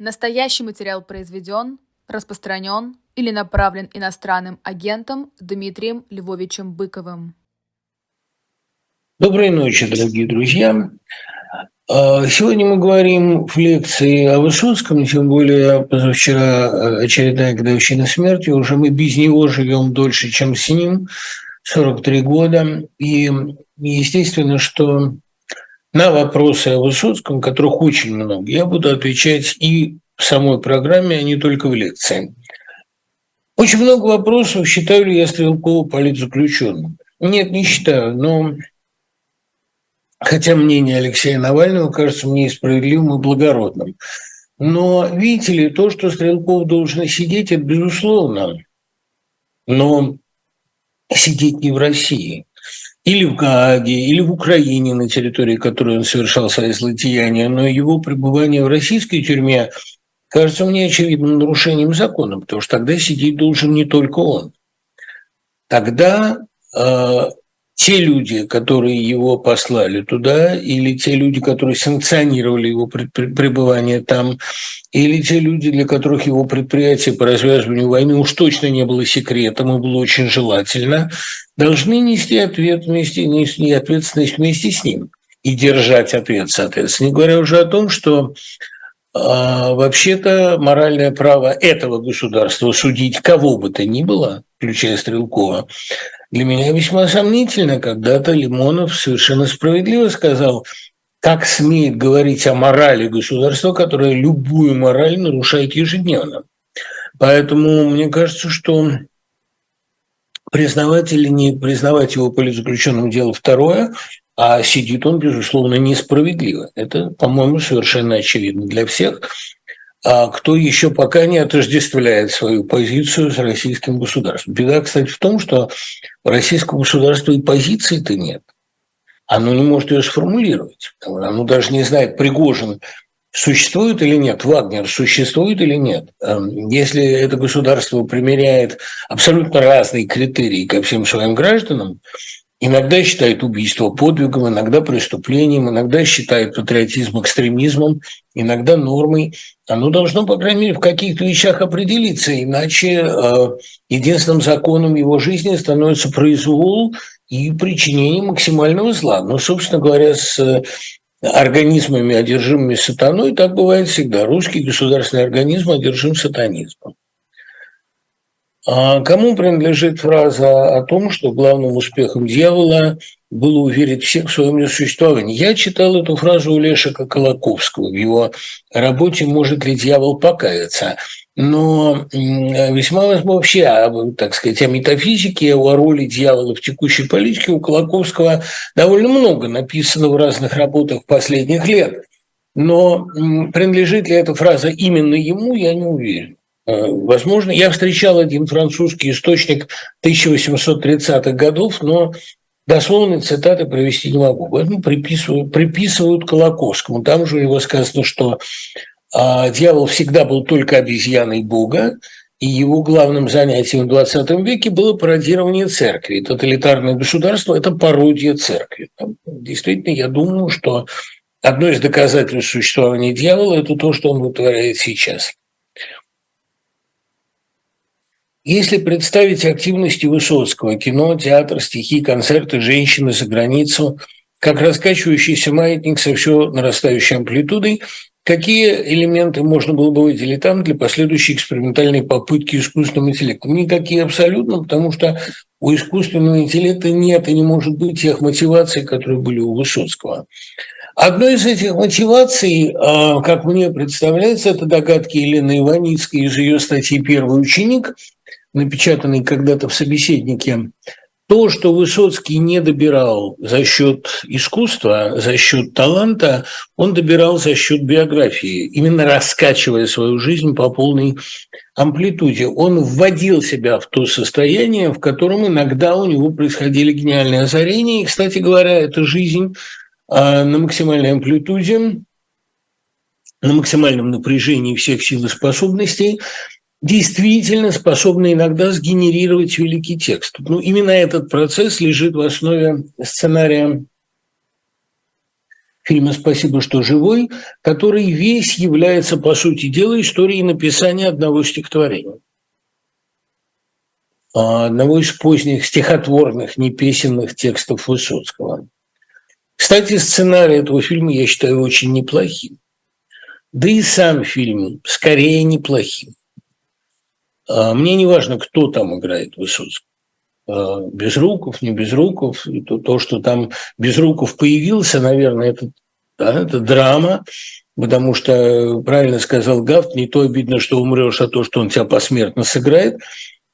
Настоящий материал произведен, распространен или направлен иностранным агентом Дмитрием Львовичем Быковым. Доброй ночи, дорогие друзья. А, сегодня мы говорим в лекции о Высоцком, тем более позавчера э, очередная годовщина смерти, уже мы без него живем дольше, чем с ним, 43 года. И естественно, что на вопросы о Высоцком, которых очень много, я буду отвечать и в самой программе, а не только в лекции. Очень много вопросов, считаю ли я Стрелкова политзаключенным. Нет, не считаю, но хотя мнение Алексея Навального кажется мне справедливым и благородным. Но видите ли, то, что Стрелков должен сидеть, это безусловно. Но сидеть не в России или в Гааге, или в Украине, на территории которой он совершал свои злодеяния, но его пребывание в российской тюрьме кажется мне очевидным нарушением закона, потому что тогда сидеть должен не только он. Тогда э, те люди, которые его послали туда, или те люди, которые санкционировали его пребывание там, или те люди, для которых его предприятие по развязыванию войны уж точно не было секретом и было очень желательно, должны нести ответ вместе, нести ответственность вместе с ним и держать ответ, соответственно. Не говоря уже о том, что э, вообще-то моральное право этого государства судить кого бы то ни было, включая Стрелкова, для меня весьма сомнительно. Когда-то Лимонов совершенно справедливо сказал, как смеет говорить о морали государства, которое любую мораль нарушает ежедневно. Поэтому мне кажется, что признавать или не признавать его политзаключенным – дело второе, а сидит он, безусловно, несправедливо. Это, по-моему, совершенно очевидно для всех. А кто еще пока не отождествляет свою позицию с российским государством. Беда, кстати, в том, что российского государства и позиции-то нет. Оно не может ее сформулировать. Оно даже не знает, Пригожин существует или нет, Вагнер существует или нет. Эм, если это государство примеряет абсолютно разные критерии ко всем своим гражданам, иногда считает убийство подвигом, иногда преступлением, иногда считает патриотизм экстремизмом, иногда нормой. Оно должно, по крайней мере, в каких-то вещах определиться, иначе э, единственным законом его жизни становится произвол и причинение максимального зла. Но, собственно говоря, с организмами, одержимыми сатаной, так бывает всегда. Русский государственный организм одержим сатанизмом. А кому принадлежит фраза о том, что главным успехом дьявола было уверить всех в своем несуществовании? Я читал эту фразу у Лешика Колоковского в его работе «Может ли дьявол покаяться?». Но весьма вообще, так сказать, о метафизике, о роли дьявола в текущей политике у Колоковского довольно много написано в разных работах последних лет. Но принадлежит ли эта фраза именно ему, я не уверен. Э, возможно, я встречал один французский источник 1830-х годов, но дословные цитаты привести не могу. Поэтому приписывают, приписывают Колокосскому. Там же у него сказано, что а, дьявол всегда был только обезьяной Бога, и его главным занятием в 20 веке было пародирование церкви. Тоталитарное государство – это пародия церкви. Действительно, я думаю, что одно из доказательств существования дьявола – это то, что он вытворяет сейчас. Если представить активности Высоцкого, кино, театр, стихи, концерты, женщины за границу, как раскачивающийся маятник со все нарастающей амплитудой, какие элементы можно было бы выделить там для последующей экспериментальной попытки искусственного интеллекта? Никакие абсолютно, потому что у искусственного интеллекта нет и не может быть тех мотиваций, которые были у Высоцкого. Одной из этих мотиваций, а, как мне представляется, это догадки Елены Иваницкой из ее статьи «Первый ученик», напечатанный когда-то в «Собеседнике», то, что Высоцкий не добирал за счет искусства, за счет таланта, он добирал за счет биографии, именно раскачивая свою жизнь по полной амплитуде. Он вводил себя в то состояние, в котором иногда у него происходили гениальные озарения. И, кстати говоря, эта жизнь а, на максимальной амплитуде, на максимальном напряжении всех сил и способностей действительно способны иногда сгенерировать великий текст. Ну, именно этот процесс лежит в основе сценария фильма «Спасибо, что живой», который весь является, по сути дела, историей написания одного стихотворения. А, одного из поздних стихотворных, непесенных текстов Высоцкого. Кстати, сценарий этого фильма я считаю очень неплохим. Да и сам фильм скорее неплохим. А, мне не важно, кто там играет Высоцкого. А, Безруков, не Безруков. То, то, что там Безруков появился, наверное, это, да, это драма, потому что, правильно сказал Гафт, не то обидно, что умрешь, а то, что он тебя посмертно сыграет.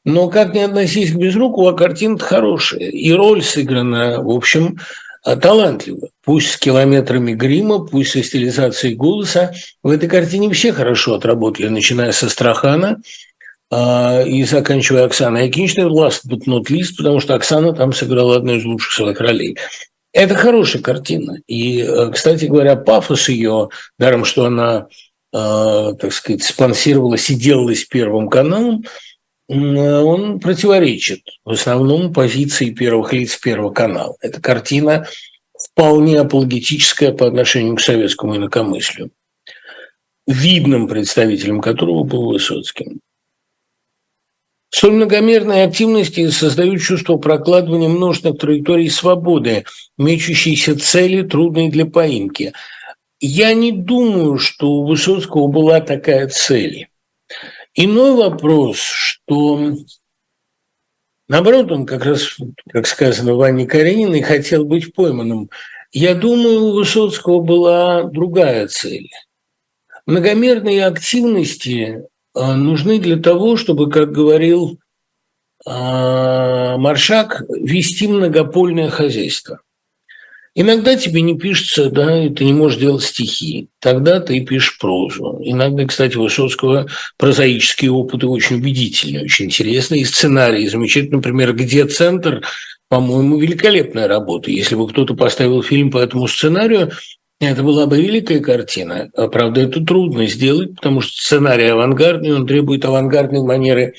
Но как не относись к Безрукову, а картина хорошая. И роль сыграна, в общем, талантливо. Пусть с километрами грима, пусть со стилизацией голоса. В этой картине все хорошо отработали, начиная со Страхана а, и заканчивая Оксаной Акиничной, last but not least, потому что Оксана там сыграла одну из лучших своих ролей. Это хорошая картина. И, э, кстати говоря, пафос ее, даром, что она, э, так сказать, спонсировалась и делалась Первым каналом, он противоречит в основном позиции первых лиц Первого канала. Эта картина вполне апологетическая по отношению к советскому инакомыслию, видным представителем которого был Высоцкий. Столь многомерные активности создают чувство прокладывания множественных траекторий свободы, мечущейся цели, трудной для поимки. Я не думаю, что у Высоцкого была такая цель. Иной вопрос, что наоборот, он как раз, как сказано Ване Карениной, хотел быть пойманным. Я думаю, у Высоцкого была другая цель. Многомерные активности нужны для того, чтобы, как говорил а, Маршак, вести многопольное хозяйство. Иногда тебе не пишется, да, и ты не можешь делать стихи. Тогда ты пишешь прозу. Иногда, кстати, Высоцкого прозаические опыты очень убедительные, очень интересные. И сценарии замечательные. Например, «Где центр?» По-моему, великолепная работа. Если бы кто-то поставил фильм по этому сценарию, это была бы великая картина. А, правда, это трудно сделать, потому что сценарий авангардный, он требует авангардной манеры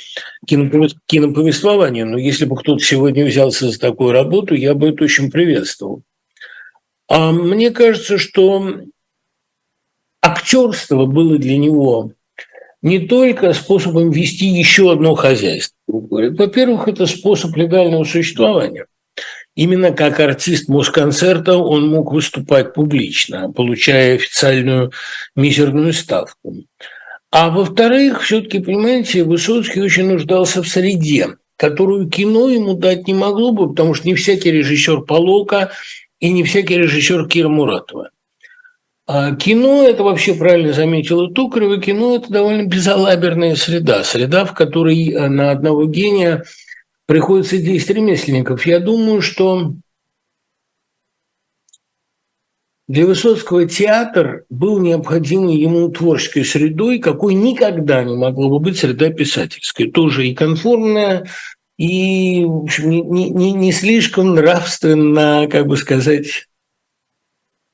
киноповествования. Но если бы кто-то сегодня взялся за такую работу, я бы это очень приветствовал. А мне кажется, что актерство было для него не только способом вести еще одно хозяйство. Во-первых, это способ легального существования. Именно как артист Москонцерта он мог выступать публично, получая официальную мизерную ставку. А во-вторых, все-таки, понимаете, Высоцкий очень нуждался в среде, которую кино ему дать не могло бы, потому что не всякий режиссер Полока и не всякий режиссер Кира Муратова. А кино, это вообще правильно заметила Тукарева, кино – это довольно безалаберная среда, среда, в которой э, на одного гения приходится 10 ремесленников. Я думаю, что для Высоцкого театр был необходимой ему творческой средой, какой никогда не могло бы быть среда писательской. Тоже и конформная, и в общем, не, не, не слишком нравственно, как бы сказать,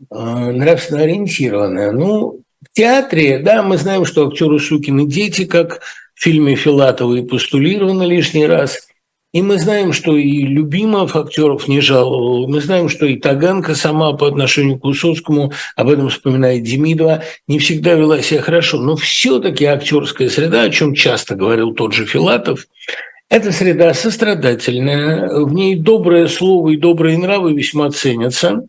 а, нравственно ориентированная. Ну, в театре, да, мы знаем, что актеры сукины дети, как в фильме Филатова и постулировано лишний раз. И мы знаем, что и Любимов актеров не жаловал. Мы знаем, что и Таганка сама по отношению к Высоцкому, об этом вспоминает Демидова, не всегда вела себя хорошо. Но все-таки актерская среда, о чем часто говорил тот же Филатов, эта среда сострадательная, в ней доброе слово и добрые нравы весьма ценятся.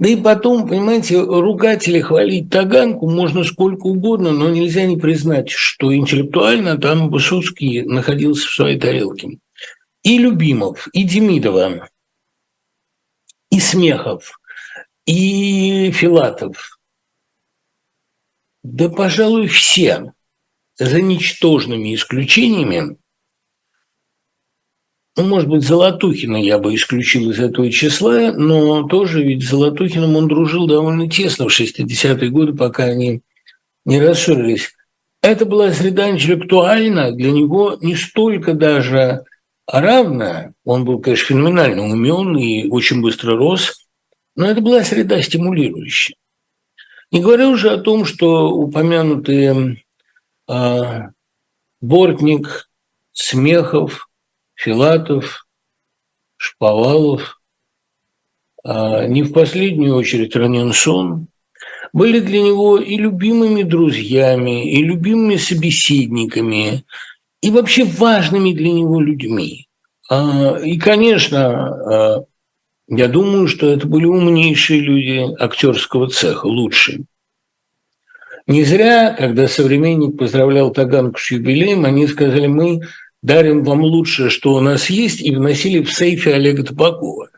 Да и потом, понимаете, ругать или хвалить Таганку можно сколько угодно, но нельзя не признать, что интеллектуально там Высоцкий находился в своей тарелке. И Любимов, и Демидова, и Смехов, и Филатов. Да, пожалуй, все за ничтожными исключениями, ну, может быть, Золотухина я бы исключил из этого числа, но тоже ведь с Золотухиным он дружил довольно тесно в 60-е годы, пока они не рассорились. Это была среда интеллектуальна, для него не столько даже равная, он был, конечно, феноменально умен и очень быстро рос, но это была среда стимулирующая. Не говоря уже о том, что упомянутые а, Бортник, Смехов, Филатов, Шповалов, а, не в последнюю очередь Раненсон, были для него и любимыми друзьями, и любимыми собеседниками, и вообще важными для него людьми. А, и, конечно, а, я думаю, что это были умнейшие люди актерского цеха, лучшие. Не зря, когда современник поздравлял Таганку с юбилеем, они сказали, мы дарим вам лучшее, что у нас есть, и вносили в сейфе Олега Табакова.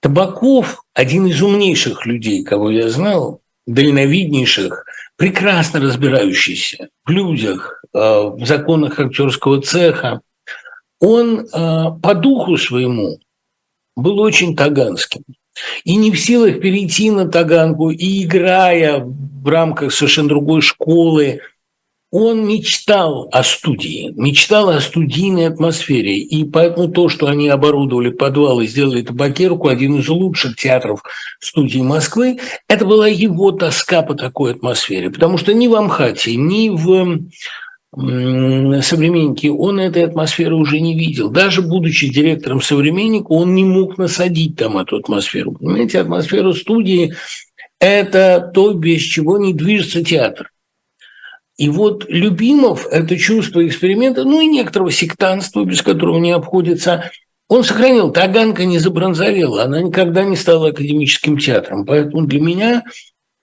Табаков – один из умнейших людей, кого я знал, дальновиднейших, прекрасно разбирающийся в людях, э, в законах актерского цеха. Он э, по духу своему был очень таганским. И не в силах перейти на таганку, и играя в рамках совершенно другой школы – он мечтал о студии, мечтал о студийной атмосфере. И поэтому то, что они оборудовали подвал и сделали табакерку, один из лучших театров студии Москвы, это была его тоска по такой атмосфере. Потому что ни в Амхате, ни в современнике он этой атмосферы уже не видел. Даже будучи директором современника, он не мог насадить там эту атмосферу. Понимаете, атмосфера студии – это то, без чего не движется театр. И вот Любимов это чувство эксперимента, ну и некоторого сектанства, без которого не обходится, он сохранил. Таганка не забронзовела, она никогда не стала академическим театром. Поэтому для меня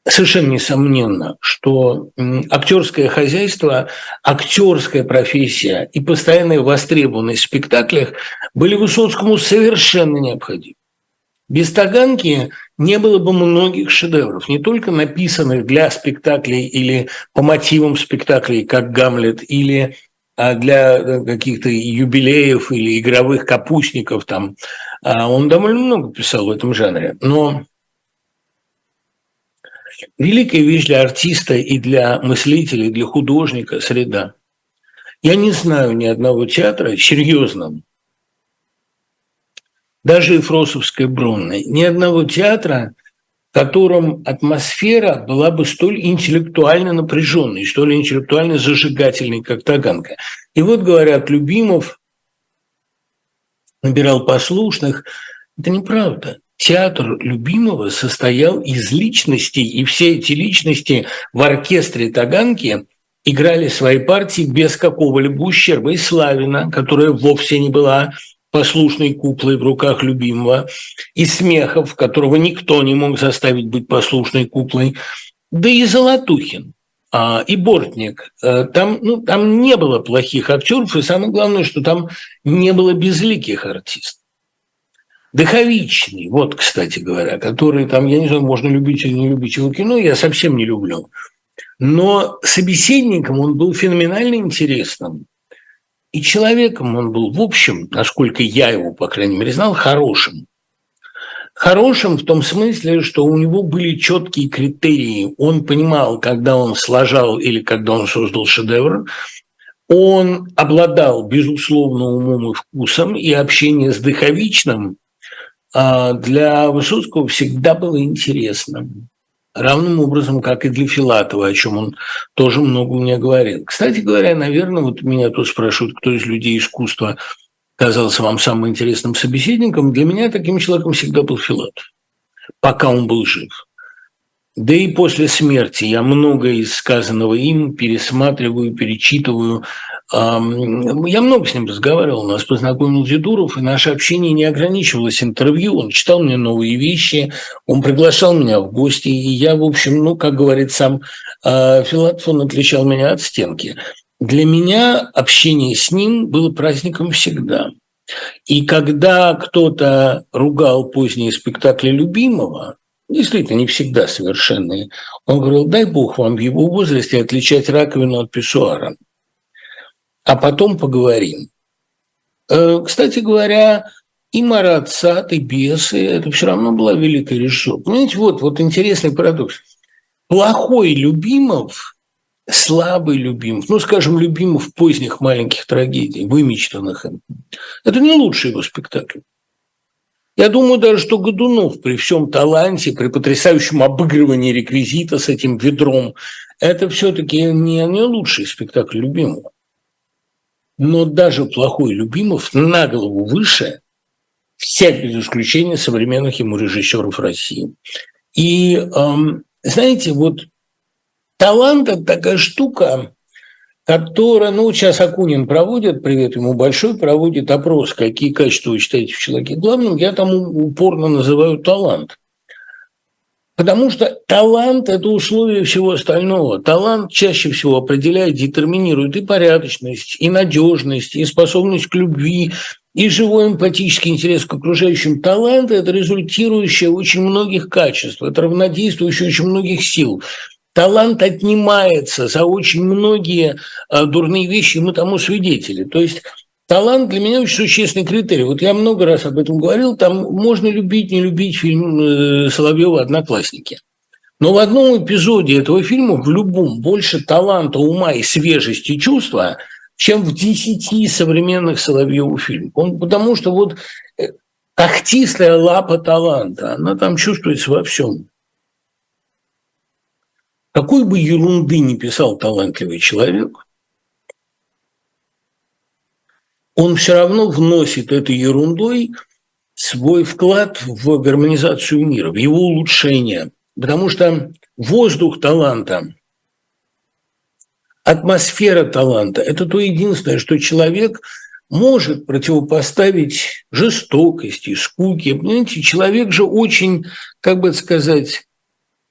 совершенно несомненно, что актерское хозяйство, актерская профессия и постоянная востребованность в спектаклях были Высоцкому совершенно необходимы. Без Таганки не было бы многих шедевров, не только написанных для спектаклей или по мотивам спектаклей, как «Гамлет», или а, для э, каких-то юбилеев или игровых капустников. Там. А, он довольно много писал в этом жанре. Но великая вещь для артиста и для мыслителя, и для художника – среда. Я не знаю ни одного театра серьезного, даже Ефросовской Бронной, ни одного театра, в котором атмосфера была бы столь интеллектуально напряженной, столь интеллектуально зажигательной, как Таганка. И вот, говорят, Любимов набирал послушных. Это неправда. Театр Любимого состоял из личностей, и все эти личности в оркестре Таганки играли свои партии без какого-либо ущерба. И Славина, которая вовсе не была послушной куклой в руках любимого, и Смехов, которого никто не мог заставить быть послушной куклой, да и Золотухин, а, и Бортник. Э, там, ну, там не было плохих актеров, и самое главное, что там не было безликих артистов. Дыховичный, вот, кстати говоря, который там, я не знаю, можно любить или не любить его кино, я совсем не люблю. Но собеседником он был феноменально интересным. И человеком он был, в общем, насколько я его, по крайней мере, знал, хорошим. Хорошим в том смысле, что у него были четкие критерии. Он понимал, когда он сложал или когда он создал шедевр. Он обладал, безусловно, умом и вкусом, и общение с Дыховичным а, для Высоцкого всегда было интересным равным образом, как и для Филатова, о чем он тоже много мне говорил. Кстати говоря, наверное, вот меня тут спрашивают, кто из людей искусства казался вам самым интересным собеседником. Для меня таким человеком всегда был Филатов, пока он был жив. Да и после смерти я многое из сказанного им пересматриваю, перечитываю, я много с ним разговаривал, нас познакомил Дедуров, и наше общение не ограничивалось интервью, он читал мне новые вещи, он приглашал меня в гости, и я, в общем, ну, как говорит сам а, Филатов, он отличал меня от стенки. Для меня общение с ним было праздником всегда. И когда кто-то ругал поздние спектакли любимого, действительно не всегда совершенные, он говорил, дай бог вам в его возрасте отличать раковину от писсуара а потом поговорим. Э, кстати говоря, и Марат и Бесы – это все равно была великая режиссура. Понимаете, вот, вот интересный парадокс. Плохой Любимов, слабый Любимов, ну, скажем, Любимов поздних маленьких трагедий, вымечтанных им, это не лучший его спектакль. Я думаю даже, что Годунов при всем таланте, при потрясающем обыгрывании реквизита с этим ведром, это все-таки не, не лучший спектакль Любимого но даже плохой Любимов на голову выше все без исключения современных ему режиссеров России. И эм, знаете, вот талант – это такая штука, которая, ну, сейчас Акунин проводит, привет ему большой, проводит опрос, какие качества вы считаете в человеке главным, я там упорно называю талант. Потому что талант – это условие всего остального. Талант чаще всего определяет, детерминирует и порядочность, и надежность, и способность к любви, и живой эмпатический интерес к окружающим. Талант – это результирующее очень многих качеств, это равнодействующее очень многих сил. Талант отнимается за очень многие а, дурные вещи, мы тому свидетели. То есть Талант для меня очень существенный критерий. Вот я много раз об этом говорил. Там можно любить, не любить фильм э, Соловьева «Одноклассники». Но в одном эпизоде этого фильма, в любом, больше таланта, ума и свежести чувства, чем в десяти современных Соловьевых фильмах. Он, потому что вот э, когтистая лапа таланта, она там чувствуется во всем. Какой бы ерунды ни писал талантливый человек – он все равно вносит этой ерундой свой вклад в гармонизацию мира, в его улучшение. Потому что воздух таланта, атмосфера таланта – это то единственное, что человек может противопоставить жестокости, скуке. Понимаете, человек же очень, как бы сказать,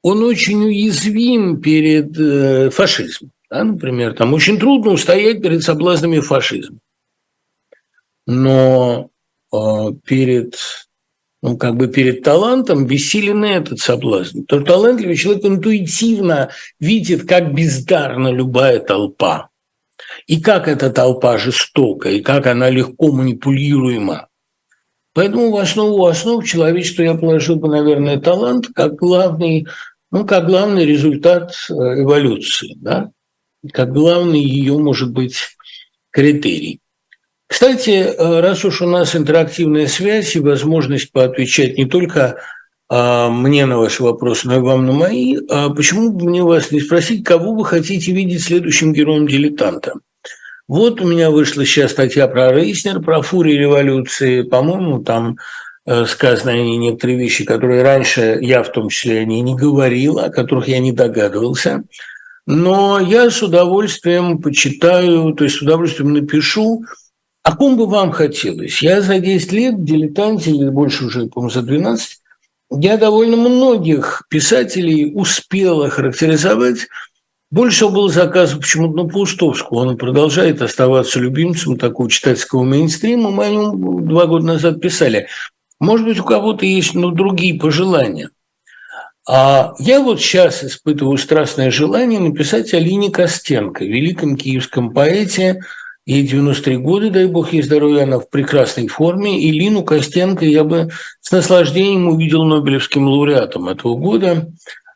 он очень уязвим перед э, фашизмом. Да, например, там очень трудно устоять перед соблазнами фашизма но э, перед, ну, как бы перед талантом бессилен этот соблазн. То талантливый человек интуитивно видит, как бездарна любая толпа, и как эта толпа жестока, и как она легко манипулируема. Поэтому в основу основ человечества я положил бы, наверное, талант как главный, ну, как главный результат э, эволюции, да? как главный ее, может быть, критерий. Кстати, э, раз уж у нас интерактивная связь и возможность поотвечать не только а, мне на ваши вопросы, но и вам на мои, а почему бы мне вас не спросить, кого вы хотите видеть следующим героем дилетанта? Вот у меня вышла сейчас статья про Рейснер, про фурии революции. По-моему, там сказаны они некоторые вещи, которые раньше я в том числе не, не говорил, о которых я не догадывался. Но я с удовольствием почитаю, то есть с удовольствием напишу о ком бы вам хотелось? Я за 10 лет дилетанте, или больше уже, по-моему, за 12, я довольно многих писателей успел охарактеризовать. Больше всего было заказов почему-то на Паустовского. Он продолжает оставаться любимцем такого читательского мейнстрима. Мы о нем два года назад писали. Может быть, у кого-то есть ну, другие пожелания. А я вот сейчас испытываю страстное желание написать о Лине Костенко, великом киевском поэте, Ей 93 года, дай бог ей здоровья, она в прекрасной форме. И Лину Костенко я бы с наслаждением увидел Нобелевским лауреатом этого года.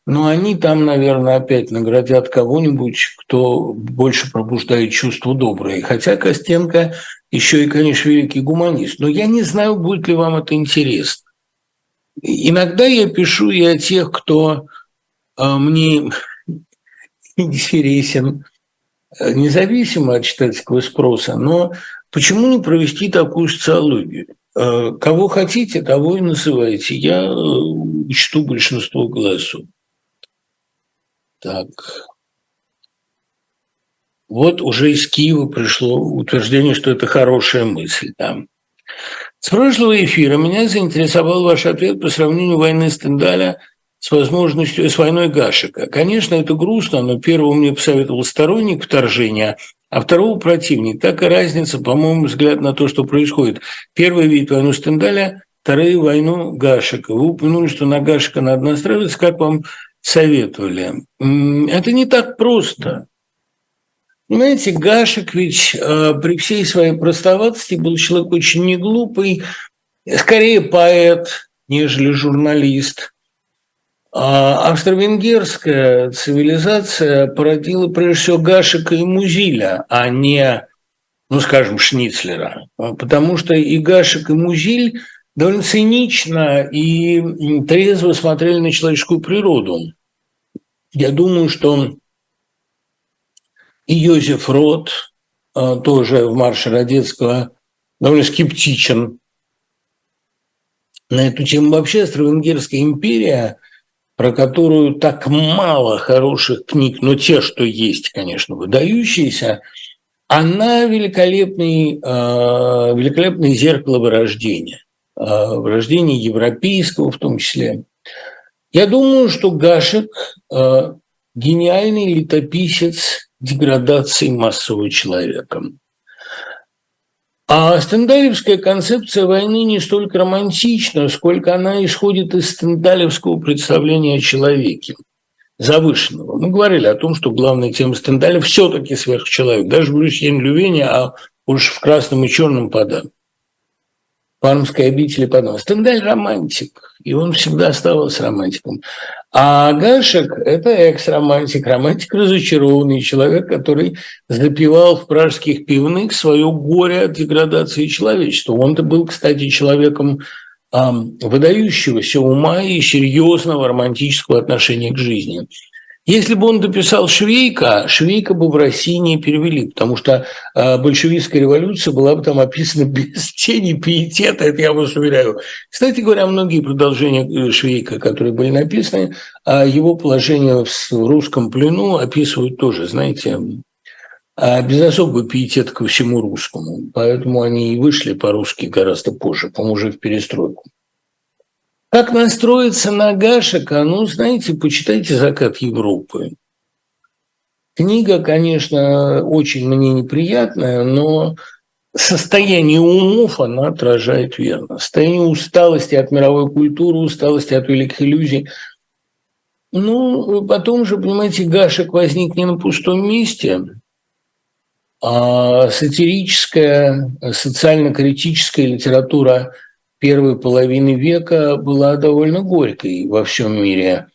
Но они там, наверное, опять наградят кого-нибудь, кто больше пробуждает чувство доброе. Хотя Костенко еще и, конечно, великий гуманист. Но я не знаю, будет ли вам это интересно. Иногда я пишу и о тех, кто а, мне интересен Э, независимо от читательского спроса, но почему не провести такую социологию? Э, кого хотите, того и называйте. Я э, чту большинство голосов. Так. Вот уже из Киева пришло утверждение, что это хорошая мысль. Да. С прошлого эфира меня заинтересовал ваш ответ по сравнению войны Стендаля – с возможностью, с войной Гашика. Конечно, это грустно, но первого мне посоветовал сторонник вторжения, а второго противник. Так и разница, по-моему, взгляд на то, что происходит. Первый видит войну Стендаля, второй – войну Гашика. Вы упомянули, что на Гашика надо настраиваться, как вам советовали. Это не так просто. Понимаете, Гашек ведь э, при всей своей простоватости был человек очень неглупый, скорее поэт, нежели журналист – а австро-венгерская цивилизация породила прежде всего Гашика и Музиля, а не, ну, скажем, Шницлера. Потому что и Гашик, и Музиль довольно цинично и трезво смотрели на человеческую природу. Я думаю, что и Йозеф Рот, а, тоже в марше Родецкого, довольно скептичен на эту тему. Вообще Австро-Венгерская империя, про которую так мало хороших книг, но те, что есть, конечно, выдающиеся, она великолепный, э, великолепное зеркало вырождения, э, вырождения европейского в том числе. Я думаю, что Гашек э, гениальный летописец деградации массового человека. А стендалевская концепция войны не столько романтична, сколько она исходит из стендалевского представления о человеке завышенного. Мы говорили о том, что главная тема Стендаля все-таки сверхчеловек. Даже в Люсьен Лювене, а уж в красном и черном подам. Пармской обители подам. Стендаль романтик, и он всегда оставался романтиком. А Гашек – это экс-романтик, романтик разочарованный, человек, который запивал в пражских пивных свое горе от деградации человечества. Он-то был, кстати, человеком выдающегося ума и серьезного романтического отношения к жизни. Если бы он дописал Швейка, Швейка бы в России не перевели, потому что э, большевистская революция была бы там описана без тени пиетета, это я вас уверяю. Кстати говоря, многие продолжения э, Швейка, которые были написаны, а его положение в русском плену описывают тоже, знаете, а без особого пиетета ко всему русскому. Поэтому они и вышли по-русски гораздо позже, по-моему, уже в перестройку. Как настроиться на Гашика? Ну, знаете, почитайте «Закат Европы». Книга, конечно, очень мне неприятная, но состояние умов она отражает верно. Состояние усталости от мировой культуры, усталости от великих иллюзий. Ну, потом же, понимаете, Гашек возник не на пустом месте, а сатирическая, социально-критическая литература – первой половины века была довольно горькой во всем мире.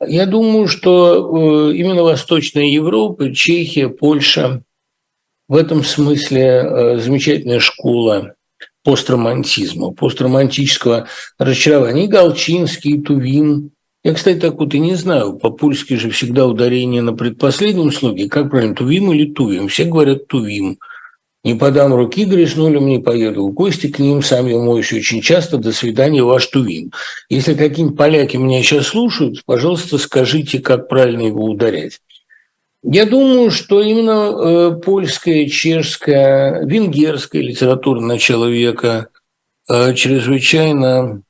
Я думаю, что э, именно Восточная Европа, Чехия, Польша в этом смысле э, замечательная школа постромантизма, постромантического разочарования. И Галчинский, и Тувин. Я, кстати, так вот и не знаю, по-польски же всегда ударение на предпоследнем слоге. Как правильно, Тувим или Тувим? Все говорят Тувим. Не подам руки грязнулям, не поеду в гости к ним, сам я моюсь очень часто, до свидания, ваш Тувим. Если какие-нибудь поляки меня сейчас слушают, пожалуйста, скажите, как правильно его ударять. Я думаю, что именно э, польская, чешская, венгерская литература начала века э, чрезвычайно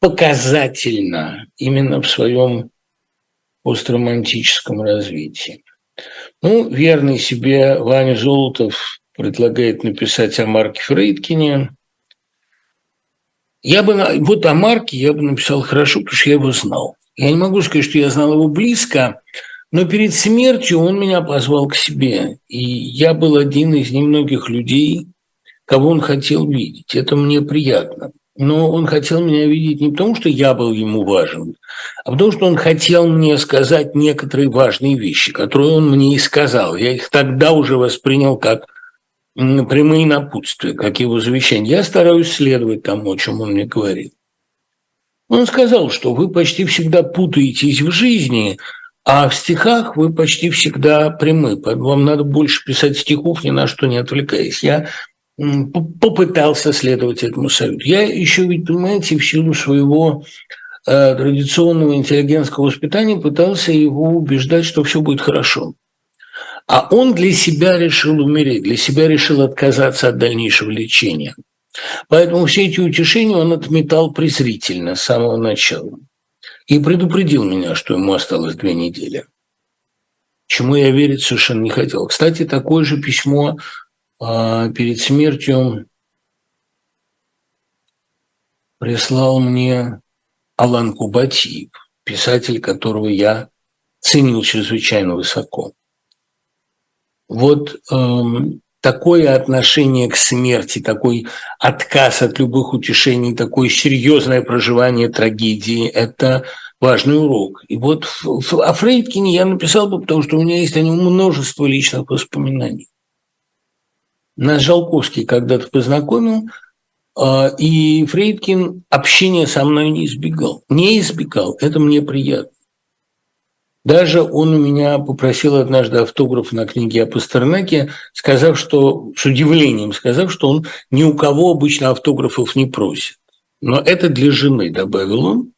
показательна именно в своем постромантическом развитии. Ну, верный себе Ваня Золотов предлагает написать о Марке Фрейдкине. Я бы, вот о Марке я бы написал хорошо, потому что я его знал. Я не могу сказать, что я знал его близко, но перед смертью он меня позвал к себе. И я был один из немногих людей, кого он хотел видеть. Это мне приятно но он хотел меня видеть не потому, что я был ему важен, а потому что он хотел мне сказать некоторые важные вещи, которые он мне и сказал. Я их тогда уже воспринял как прямые напутствия, как его завещание. Я стараюсь следовать тому, о чем он мне говорит. Он сказал, что вы почти всегда путаетесь в жизни, а в стихах вы почти всегда прямы. Вам надо больше писать стихов, ни на что не отвлекаясь. Я попытался следовать этому совету. Я еще ведь, понимаете, в силу своего э, традиционного интеллигентского воспитания пытался его убеждать, что все будет хорошо. А он для себя решил умереть, для себя решил отказаться от дальнейшего лечения. Поэтому все эти утешения он отметал презрительно с самого начала. И предупредил меня, что ему осталось две недели. Чему я верить совершенно не хотел. Кстати, такое же письмо перед смертью прислал мне Алан Кубатиев, писатель, которого я ценил чрезвычайно высоко. Вот эм, такое отношение к смерти, такой отказ от любых утешений, такое серьезное проживание трагедии – это важный урок. И вот о Фрейдкине я написал бы, потому что у меня есть о нем множество личных воспоминаний. Нас Жалковский когда-то познакомил, а, и Фрейдкин общение со мной не избегал. Не избегал, это мне приятно. Даже он у меня попросил однажды автограф на книге о Пастернаке, сказав, что, с удивлением сказав, что он ни у кого обычно автографов не просит. Но это для жены, добавил он,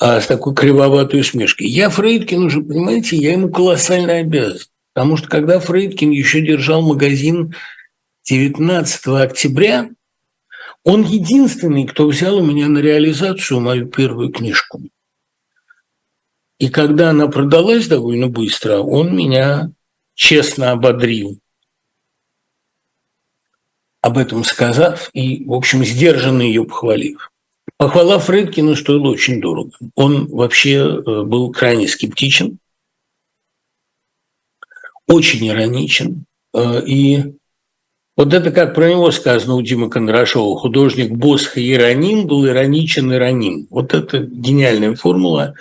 а с такой кривоватой усмешкой. Я Фрейдкин уже, понимаете, я ему колоссально обязан. Потому что когда Фрейдкин еще держал магазин 19 октября, он единственный, кто взял у меня на реализацию мою первую книжку. И когда она продалась довольно быстро, он меня честно ободрил, об этом сказав и, в общем, сдержанно ее похвалив. Похвала Фредкина стоила очень дорого. Он вообще э, был крайне скептичен, очень ироничен. Э, и вот это как про него сказано у Димы Кондрашова. Художник Босха Ироним был ироничен ироним. Вот это гениальная формула.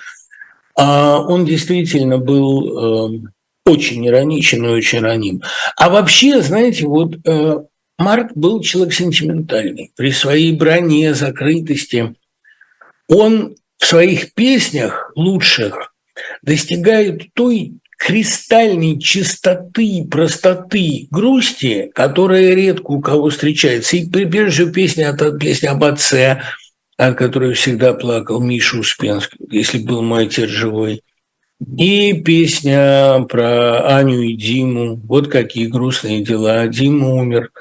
А он действительно был э, очень ироничен и очень раним. А вообще, знаете, вот э, Марк был человек сентиментальный. При своей броне, закрытости он в своих песнях лучших достигает той кристальной чистоты, простоты, грусти, которая редко у кого встречается. И прежде всего песня, песня об отце, от которой всегда плакал Миша Успенский, если был мой отец живой. И песня про Аню и Диму. Вот какие грустные дела. Дима умер,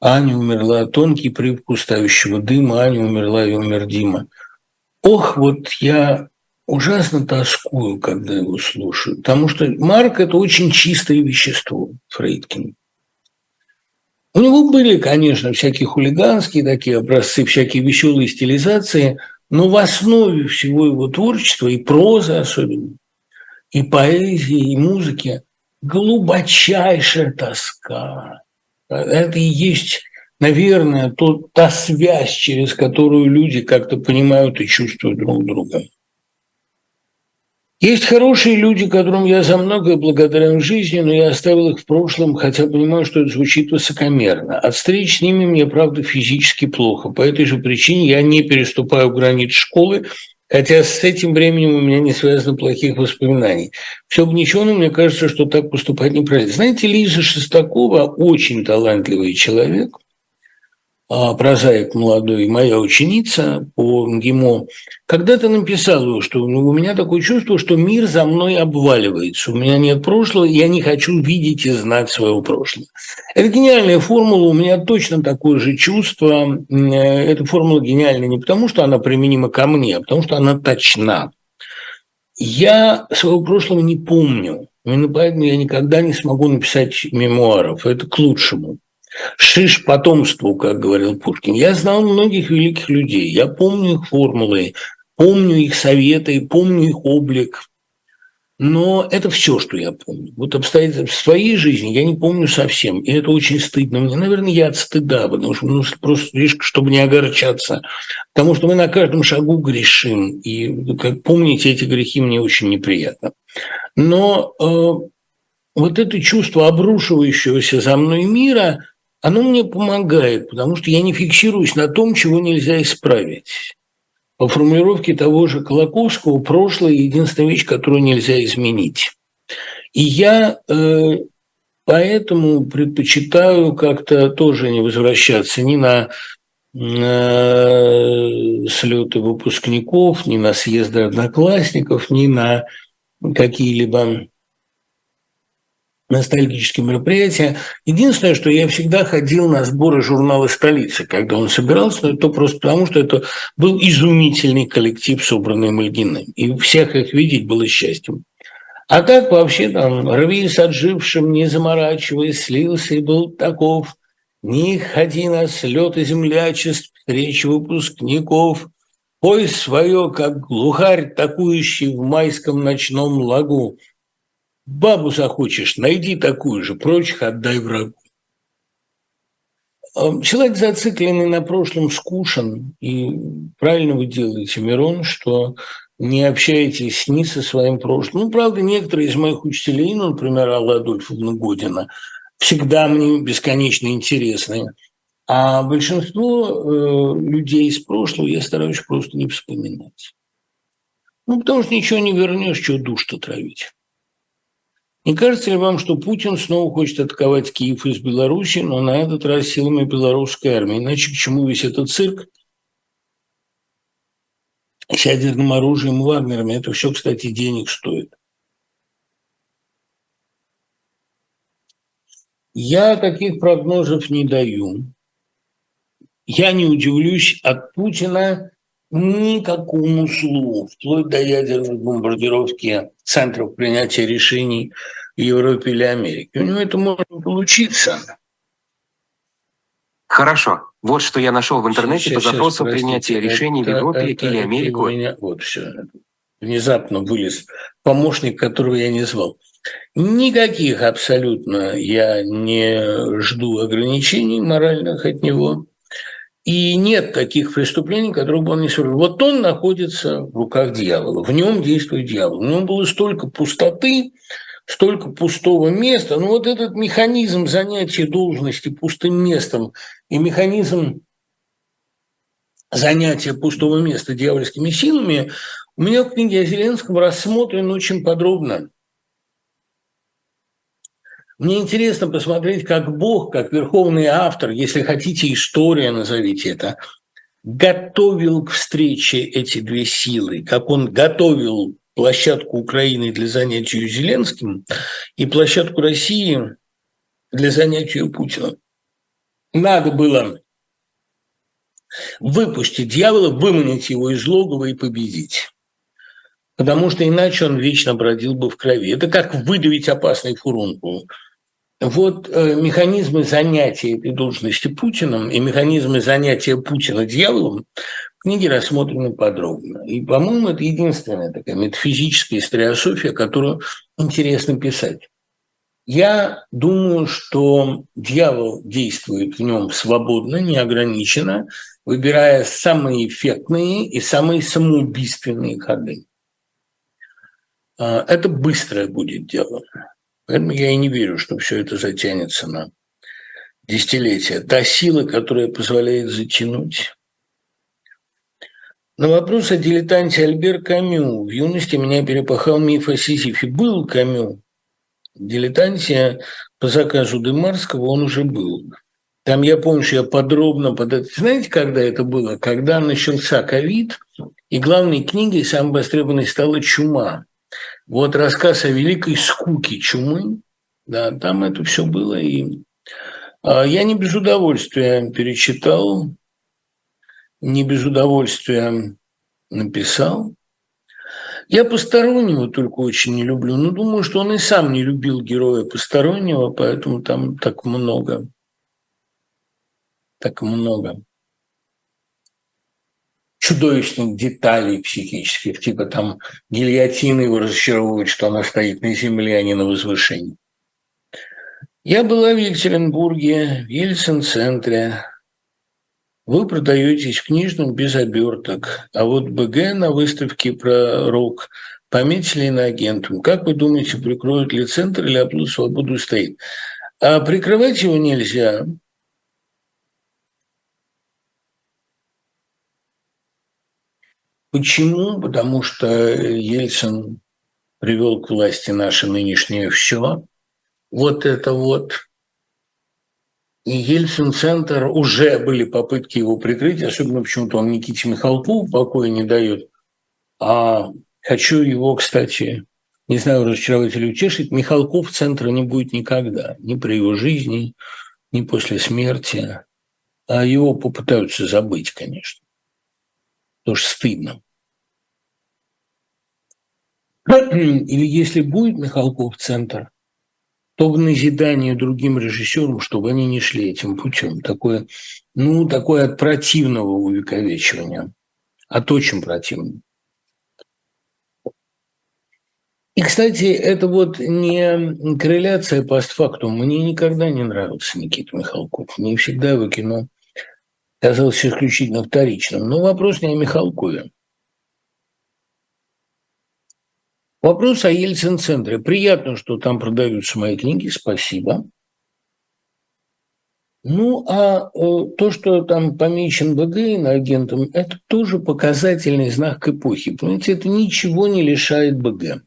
Аня умерла. Тонкий привкус ставящего дыма. Аня умерла и умер Дима. Ох, вот я ужасно тоскую, когда его слушаю, потому что Марк – это очень чистое вещество, Фрейдкин. У него были, конечно, всякие хулиганские такие образцы, всякие веселые стилизации, но в основе всего его творчества, и прозы особенно, и поэзии, и музыки, глубочайшая тоска. Это и есть, наверное, тот, та связь, через которую люди как-то понимают и чувствуют друг друга. Есть хорошие люди, которым я за многое благодарен в жизни, но я оставил их в прошлом, хотя понимаю, что это звучит высокомерно. От встреч с ними мне, правда, физически плохо. По этой же причине я не переступаю границ школы, хотя с этим временем у меня не связано плохих воспоминаний. Все бы ничего, но мне кажется, что так поступать неправильно. Знаете, Лиза Шестакова очень талантливый человек – прозаик молодой, моя ученица по МГИМО, когда-то написала, что ну, у меня такое чувство, что мир за мной обваливается, у меня нет прошлого, я не хочу видеть и знать своего прошлого. Это гениальная формула, у меня точно такое же чувство. Эта формула гениальна не потому, что она применима ко мне, а потому что она точна. Я своего прошлого не помню, именно поэтому я никогда не смогу написать мемуаров. Это к лучшему шиш потомству, как говорил Пушкин. Я знал многих великих людей, я помню их формулы, помню их советы, помню их облик. Но это все, что я помню. Вот обстоятельства своей жизни я не помню совсем. И это очень стыдно мне. Наверное, я от стыда, потому что ну, просто лишь чтобы не огорчаться. Потому что мы на каждом шагу грешим. И, как помните, эти грехи мне очень неприятно. Но э, вот это чувство обрушивающегося за мной мира, оно мне помогает, потому что я не фиксируюсь на том, чего нельзя исправить. По формулировке того же Колоковского, прошлое – единственная вещь, которую нельзя изменить. И я э, поэтому предпочитаю как-то тоже не возвращаться ни на на слеты выпускников, ни на съезды одноклассников, ни на какие-либо ностальгические мероприятия. Единственное, что я всегда ходил на сборы журнала «Столица», когда он собирался, но это просто потому, что это был изумительный коллектив, собранный Мальгиным. И всех их видеть было счастьем. А так вообще там рви с отжившим, не заморачиваясь, слился и был таков. Не ходи на слеты землячеств, встречи выпускников, Пой свое, как глухарь, такующий в майском ночном лагу. Бабу захочешь, найди такую же, прочих отдай врагу. Человек, зацикленный на прошлом, скушен. И правильно вы делаете, Мирон, что не общаетесь ни со своим прошлым. Ну, правда, некоторые из моих учителей, ну, например, Алла Адольфовна Година, всегда мне бесконечно интересны. А большинство э, людей из прошлого я стараюсь просто не вспоминать. Ну, потому что ничего не вернешь, что душ-то травить. Не кажется ли вам, что Путин снова хочет атаковать Киев из Беларуси, но на этот раз силами белорусской армии? Иначе к чему весь этот цирк с ядерным оружием и Вагнерами? Это все, кстати, денег стоит. Я таких прогнозов не даю. Я не удивлюсь от Путина никакому злу, вплоть до ядерной бомбардировки центров принятия решений в Европе или Америке. У него это может получиться. Хорошо. Вот что я нашел в интернете сейчас, по запросу сейчас, принятия решений это, в Европе это, или Америку. Меня, вот все. Внезапно вылез помощник, которого я не звал. Никаких абсолютно я не жду ограничений моральных от него. И нет таких преступлений, которых бы он не совершил. Вот он находится в руках дьявола, в нем действует дьявол. В нем было столько пустоты, столько пустого места. Ну вот этот механизм занятия должности пустым местом и механизм занятия пустого места дьявольскими силами у меня в книге о Зеленском рассмотрен очень подробно. Мне интересно посмотреть, как Бог, как верховный автор, если хотите, история назовите это, готовил к встрече эти две силы, как он готовил площадку Украины для занятия Зеленским и площадку России для занятия Путина. Надо было выпустить дьявола, выманить его из логова и победить. Потому что иначе он вечно бродил бы в крови. Это как выдавить опасный фурункул. Вот э, механизмы занятия этой должности Путиным и механизмы занятия Путина дьяволом в книге рассмотрены подробно. И, по-моему, это единственная такая метафизическая историософия, которую интересно писать. Я думаю, что дьявол действует в нем свободно, неограниченно, выбирая самые эффектные и самые самоубийственные ходы. А, это быстрое будет дело. Поэтому я и не верю, что все это затянется на десятилетия. Та сила, которая позволяет затянуть. На вопрос о дилетанте Альбер Камю. В юности меня перепахал миф о Сизифе. Был Камю. Дилетанте по заказу Демарского он уже был. Там я помню, что я подробно... Под... Знаете, когда это было? Когда начался ковид, и главной книгой, самой востребованной, стала «Чума». Вот рассказ о великой скуке чумы, да, там это все было. И а, я не без удовольствия перечитал, не без удовольствия написал. Я постороннего только очень не люблю. Но думаю, что он и сам не любил героя постороннего, поэтому там так много. Так много чудовищных деталей психических, типа там гильотины его разочаровывают, что она стоит на земле, а не на возвышении. Я была в Екатеринбурге, в Ельцин-центре. Вы продаетесь в книжном без оберток, а вот БГ на выставке про рок пометили иноагентом. Как вы думаете, прикроют ли центр или оплот свободу стоит? А прикрывать его нельзя, Почему? Потому что Ельцин привел к власти наше нынешнее все. Вот это вот. И Ельцин-центр уже были попытки его прикрыть, особенно почему-то он Никите Михалкову покоя не дает. А хочу его, кстати, не знаю, разочаровать или утешить, Михалков центра не будет никогда, ни при его жизни, ни после смерти. А его попытаются забыть, конечно что стыдно. Или если будет Михалков центр, то в назидание другим режиссерам, чтобы они не шли этим путем. Такое, ну, такое от противного увековечивания, от очень противного. И, кстати, это вот не корреляция постфактум. Мне никогда не нравился Никита Михалков. Мне всегда его кино казалось исключительно вторичным. Но вопрос не о Михалкове. Вопрос о Ельцин-центре. Приятно, что там продаются мои книги, спасибо. Ну, а то, что там помечен БГ агентом, это тоже показательный знак к эпохе. Понимаете, это ничего не лишает БГ.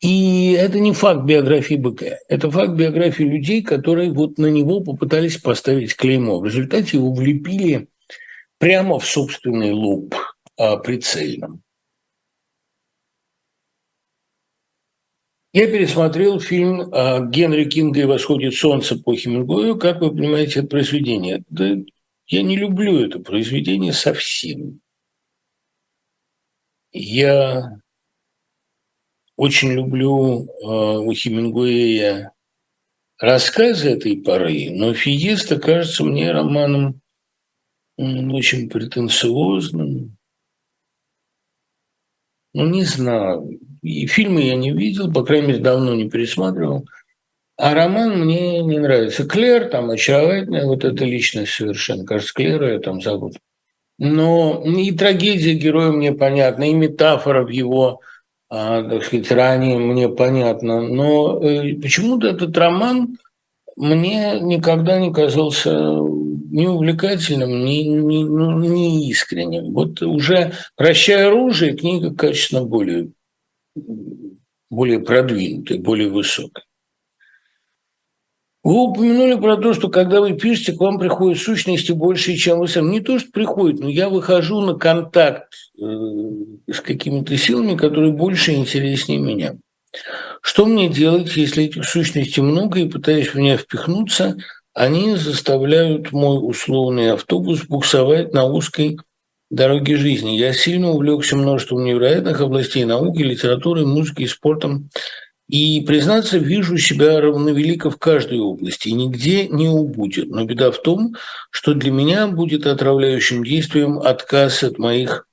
И это не факт биографии БК, это факт биографии людей, которые вот на него попытались поставить клеймо. В результате его влепили прямо в собственный лоб а, прицельным. Я пересмотрел фильм а, Генри Кинга «И восходит солнце» по Хемингуэю. Как вы понимаете, это произведение. Да я не люблю это произведение совсем. Я очень люблю э, у Хемингуэя рассказы этой поры, но «Фиеста» кажется мне романом очень претенциозным. Ну, не знаю. И фильмы я не видел, по крайней мере, давно не пересматривал. А роман мне не нравится. Клер там очаровательная, вот эта личность совершенно. Кажется, Клера я там зовут. Но и трагедия героя мне понятна, и метафора в его а, так сказать, ранее мне понятно. Но э, почему-то этот роман мне никогда не казался ни увлекательным, ни, ни, ну, ни искренним. Вот уже «Прощай оружие» книга качественно более, более продвинутая, более высокая. Вы упомянули про то, что когда вы пишете, к вам приходят сущности больше, чем вы сами. Не то, что приходит, но я выхожу на контакт э, с какими-то силами, которые больше интереснее меня. Что мне делать, если этих сущностей много, и пытаясь в меня впихнуться, они заставляют мой условный автобус буксовать на узкой дороге жизни. Я сильно увлекся множеством невероятных областей науки, литературы, музыки и спортом. И, признаться, вижу себя равновелико в каждой области и нигде не убудет. Но беда в том, что для меня будет отравляющим действием отказ от моих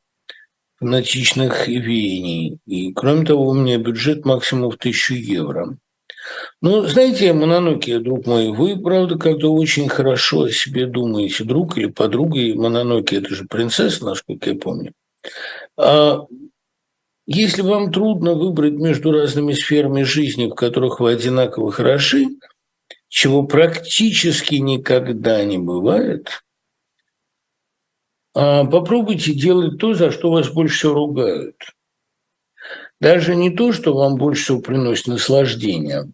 фанатичных веяний. И, кроме того, у меня бюджет максимум в тысячу евро. Ну, знаете, Мононоки, друг мой, вы, правда, как-то очень хорошо о себе думаете. Друг или подруга, и Мононоки – это же принцесса, насколько я помню. А если вам трудно выбрать между разными сферами жизни, в которых вы одинаково хороши, чего практически никогда не бывает, а, попробуйте делать то, за что вас больше всего ругают. Даже не то, что вам больше всего приносит наслаждение,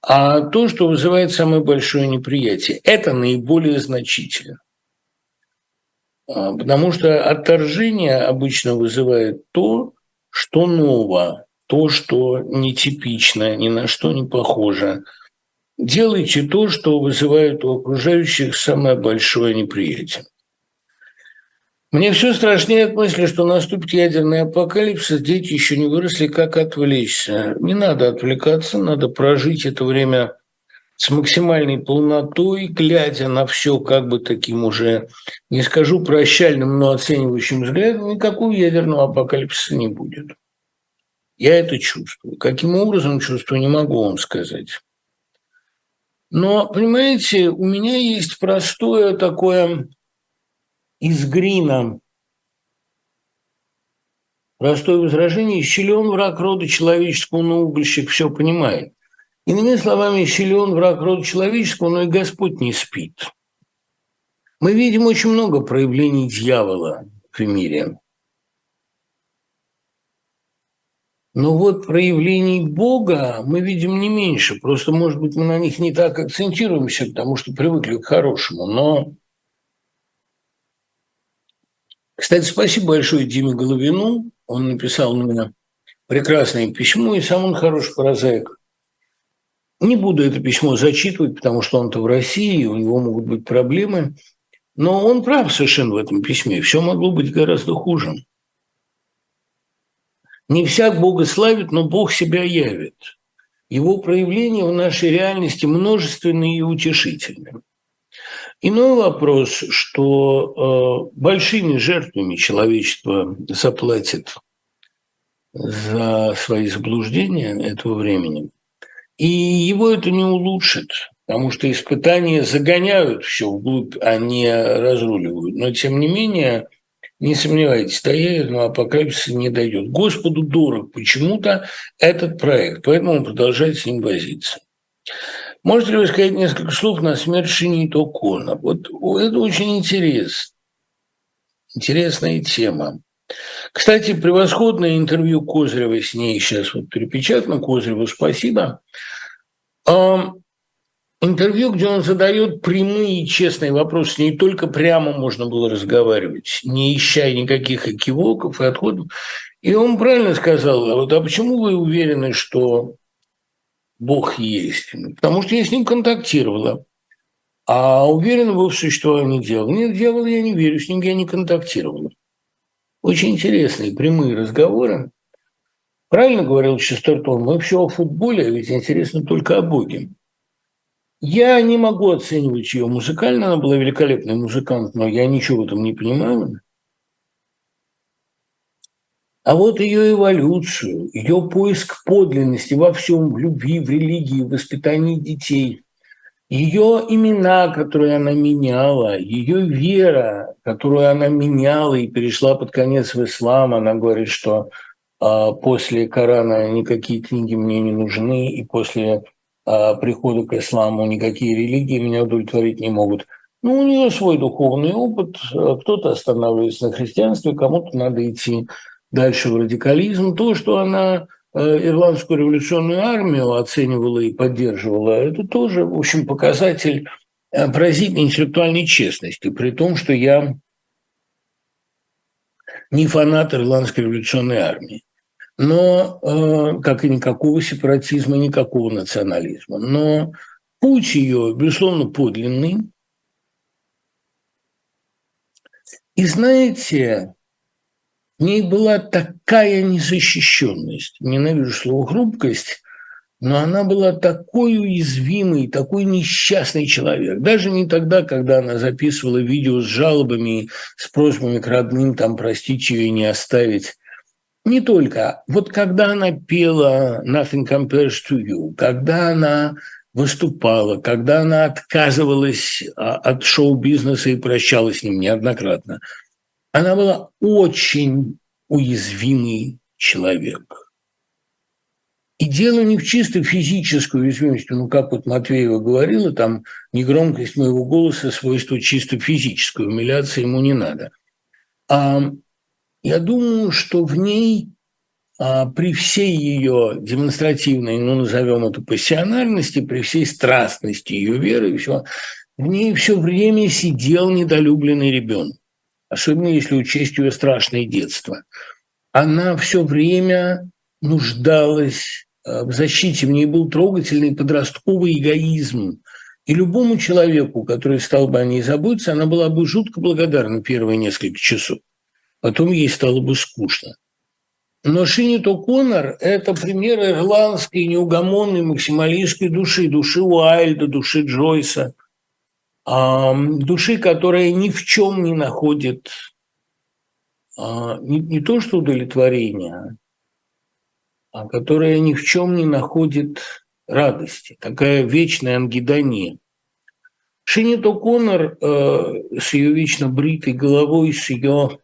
а то, что вызывает самое большое неприятие. Это наиболее значительно. А, потому что отторжение обычно вызывает то, что ново, то, что нетипично, ни на что не похоже. Делайте то, что вызывает у окружающих самое большое неприятие. Мне все страшнее от мысли, что наступит ядерный апокалипсис, дети еще не выросли, как отвлечься. Не надо отвлекаться, надо прожить это время с максимальной полнотой, глядя на все как бы таким уже, не скажу прощальным, но оценивающим взглядом, никакого ядерного апокалипсиса не будет. Я это чувствую. Каким образом чувствую, не могу вам сказать. Но, понимаете, у меня есть простое такое из грина простое возражение, щелен враг рода человеческого, но угольщик все понимает. Иными словами, силен враг рода человеческого, но и Господь не спит. Мы видим очень много проявлений дьявола в мире. Но вот проявлений Бога мы видим не меньше. Просто, может быть, мы на них не так акцентируемся, потому что привыкли к хорошему. Но, кстати, спасибо большое Диме Головину. Он написал мне прекрасное письмо, и сам он хороший прозаик. Не буду это письмо зачитывать, потому что он-то в России, у него могут быть проблемы. Но он прав совершенно в этом письме. Все могло быть гораздо хуже. Не всяк Бога славит, но Бог себя явит. Его проявления в нашей реальности множественные и утешительные. Иной вопрос, что э, большими жертвами человечество заплатит за свои заблуждения этого времени – и его это не улучшит, потому что испытания загоняют все вглубь, а не разруливают. Но, тем не менее, не сомневайтесь, до ядерного апокалипсиса не дойдет. Господу дорог почему-то этот проект, поэтому он продолжает с ним возиться. Можете ли вы сказать несколько слов на смерть Шинито Кона? Вот это очень интересно. Интересная тема. Кстати, превосходное интервью Козыревой с ней сейчас вот перепечатано. Козыреву спасибо. Интервью, где он задает прямые и честные вопросы, не только прямо можно было разговаривать, не ища никаких экивоков и отходов. И он правильно сказал, а вот а почему вы уверены, что Бог есть? Потому что я с ним контактировала. А уверен вы в существовании дела? Нет, дьявола я не верю, с ним я не контактировала. Очень интересные прямые разговоры. Правильно говорил Честертон, мы все о футболе, а ведь интересно только о Боге. Я не могу оценивать ее музыкально, она была великолепный музыкант, но я ничего в этом не понимаю. А вот ее эволюцию, ее поиск подлинности во всем, в любви, в религии, в воспитании детей, ее имена, которые она меняла, ее вера, которую она меняла и перешла под конец в ислам, она говорит, что э, после Корана никакие книги мне не нужны, и после а, прихода к исламу никакие религии меня удовлетворить не могут. Ну, у нее свой духовный опыт, а, кто-то останавливается на христианстве, кому-то надо идти дальше в радикализм. То, что она ирландскую революционную армию оценивала и поддерживала, это тоже, в общем, показатель поразительной интеллектуальной честности, при том, что я не фанат ирландской революционной армии но э, как и никакого сепаратизма, никакого национализма. Но путь ее, безусловно, подлинный. И знаете, в ней была такая незащищенность, ненавижу слово хрупкость, но она была такой уязвимый, такой несчастный человек. Даже не тогда, когда она записывала видео с жалобами, с просьбами к родным, там, простить ее и не оставить не только. Вот когда она пела «Nothing compares to you», когда она выступала, когда она отказывалась а, от шоу-бизнеса и прощалась с ним неоднократно, она была очень уязвимый человек. И дело не в чисто физической уязвимости, ну, как вот Матвеева говорила, там негромкость моего голоса – свойство чисто физическое, умиляться ему не надо. А я думаю, что в ней а, при всей ее демонстративной, ну, назовем это пассионарности, при всей страстности ее веры и все, в ней все время сидел недолюбленный ребенок, особенно если учесть ее страшное детство. Она все время нуждалась а, в защите, в ней был трогательный подростковый эгоизм. И любому человеку, который стал бы о ней заботиться, она была бы жутко благодарна первые несколько часов потом ей стало бы скучно. Но Шинит О'Коннор – это пример ирландской неугомонной максималистской души, души Уайльда, души Джойса, души, которая ни в чем не находит а, не, не то что удовлетворения, а которая ни в чем не находит радости, такая вечная ангидония. Шинит О'Коннор э, с ее вечно бритой головой, с ее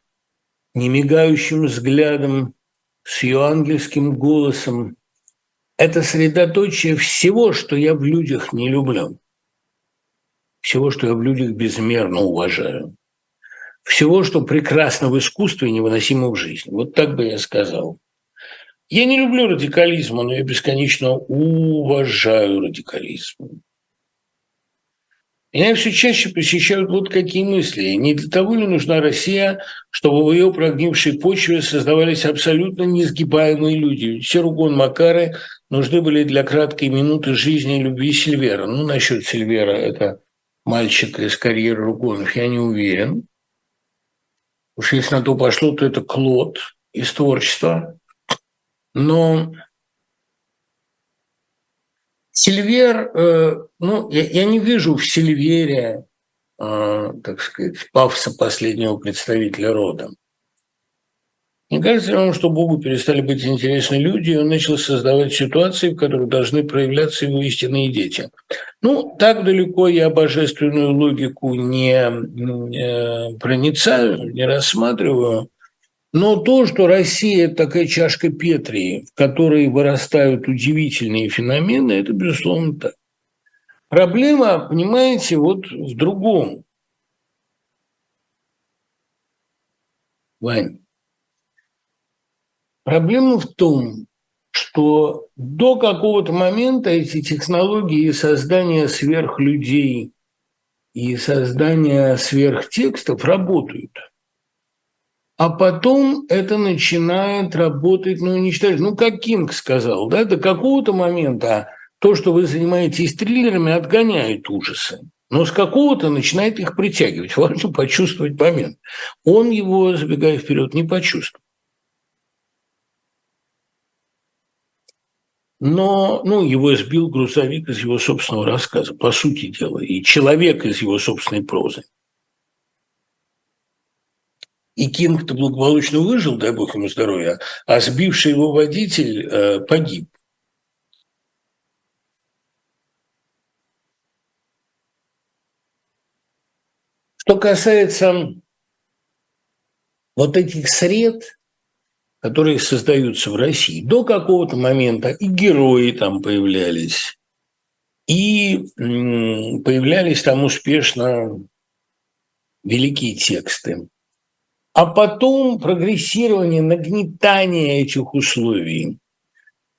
немигающим взглядом, с ее ангельским голосом. Это средоточие всего, что я в людях не люблю. Всего, что я в людях безмерно уважаю. Всего, что прекрасно в искусстве и невыносимо в жизни. Вот так бы я сказал. Я не люблю радикализм, но я бесконечно уважаю радикализм. Меня все чаще посещают вот какие мысли. Не для того ли нужна Россия, чтобы в ее прогнившей почве создавались абсолютно несгибаемые люди? Серугон Макары нужны были для краткой минуты жизни и любви Сильвера. Ну, насчет Сильвера, это мальчик из карьеры Ругонов, я не уверен. Уж если на то пошло, то это Клод из творчества. Но Сильвер, э, ну, я, я не вижу в Сильвере, э, так сказать, пафоса последнего представителя рода. Не кажется ли вам, что Богу перестали быть интересны люди, и он начал создавать ситуации, в которых должны проявляться его истинные дети? Ну, так далеко я божественную логику не э, проницаю, не рассматриваю. Но то, что Россия – такая чашка Петри, в которой вырастают удивительные феномены, это, безусловно, так. Проблема, понимаете, вот в другом. Вань, Проблема в том, что до какого-то момента эти технологии создания сверхлюдей и создания сверхтекстов работают. А потом это начинает работать, ну, уничтожить. Ну, как Кинг сказал, да, до какого-то момента то, что вы занимаетесь триллерами, отгоняет ужасы. Но с какого-то начинает их притягивать. Важно почувствовать момент. Он его, забегая вперед, не почувствовал. Но ну, его сбил грузовик из его собственного рассказа, по сути дела, и человек из его собственной прозы. И Кинг-то благополучно выжил, дай бог ему здоровья, а сбивший его водитель э, погиб. Что касается вот этих сред, которые создаются в России, до какого-то момента и герои там появлялись, и появлялись там успешно великие тексты. А потом прогрессирование, нагнетание этих условий,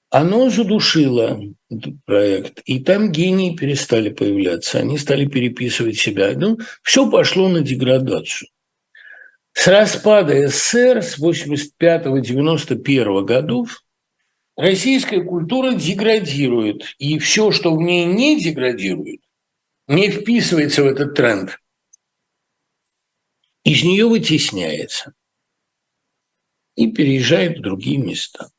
оно задушило этот проект. И там гении перестали появляться, они стали переписывать себя. Ну, все пошло на деградацию. С распада СССР с 85-91 годов российская культура деградирует. И все, что в ней не деградирует, не вписывается в этот тренд, из нее вытесняется и переезжает в другие места.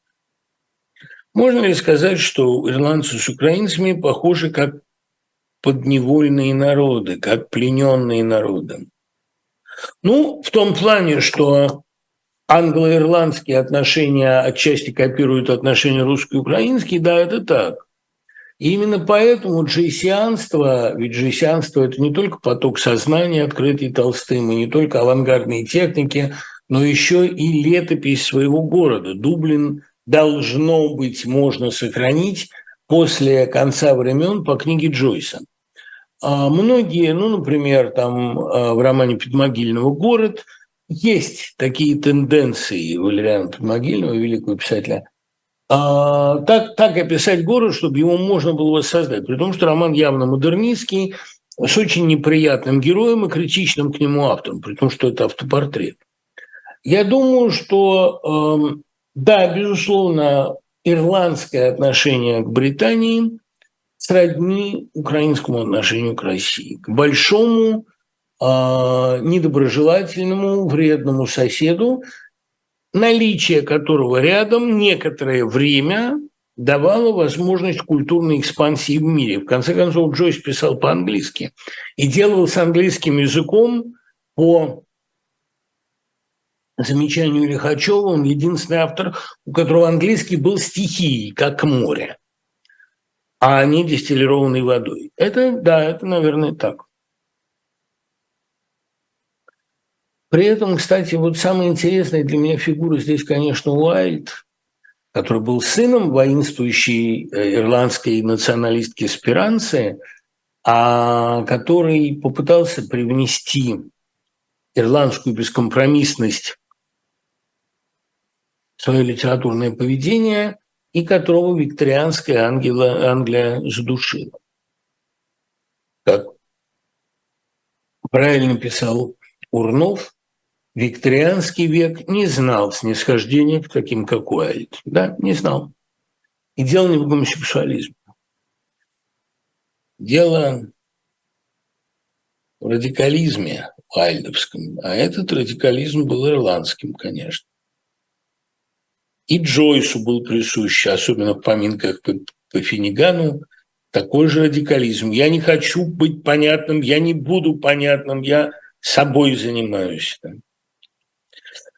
Можно ли сказать, что ирландцы с украинцами похожи как подневольные народы, как плененные народы? Ну, в том плане, что англо-ирландские отношения отчасти копируют отношения русско-украинские, да, это так. И именно поэтому джейсианство, ведь джейсианство – это не только поток сознания, открытый Толстым, и не только авангардные техники, но еще и летопись своего города. Дублин должно быть можно сохранить после конца времен по книге Джойса. А многие, ну, например, там а, в романе «Подмогильного город» есть такие тенденции Валериана Подмогильного, великого писателя, а, так, так описать город, чтобы его можно было воссоздать. При том, что роман явно модернистский, с очень неприятным героем и критичным к нему автором, при том, что это автопортрет. Я думаю, что, э, да, безусловно, ирландское отношение к Британии сродни украинскому отношению к России, к большому, э, недоброжелательному, вредному соседу, наличие которого рядом некоторое время давало возможность культурной экспансии в мире. В конце концов, Джойс писал по-английски и делал с английским языком по замечанию Лихачева, он единственный автор, у которого английский был стихией, как море, а не дистиллированной водой. Это, да, это, наверное, так. При этом, кстати, вот самая интересная для меня фигура здесь, конечно, Уайльд, который был сыном воинствующей э, ирландской националистки Спиранции, а который попытался привнести ирландскую бескомпромиссность в свое литературное поведение и которого викторианская Ангела, Англия задушила. Как правильно писал Урнов, викторианский век не знал снисхождения к таким, как Уайльд. Да, не знал. И дело не в гомосексуализме. Дело в радикализме уайльдовском. А этот радикализм был ирландским, конечно. И Джойсу был присущ, особенно в поминках по, по Финигану, такой же радикализм. Я не хочу быть понятным, я не буду понятным, я собой занимаюсь.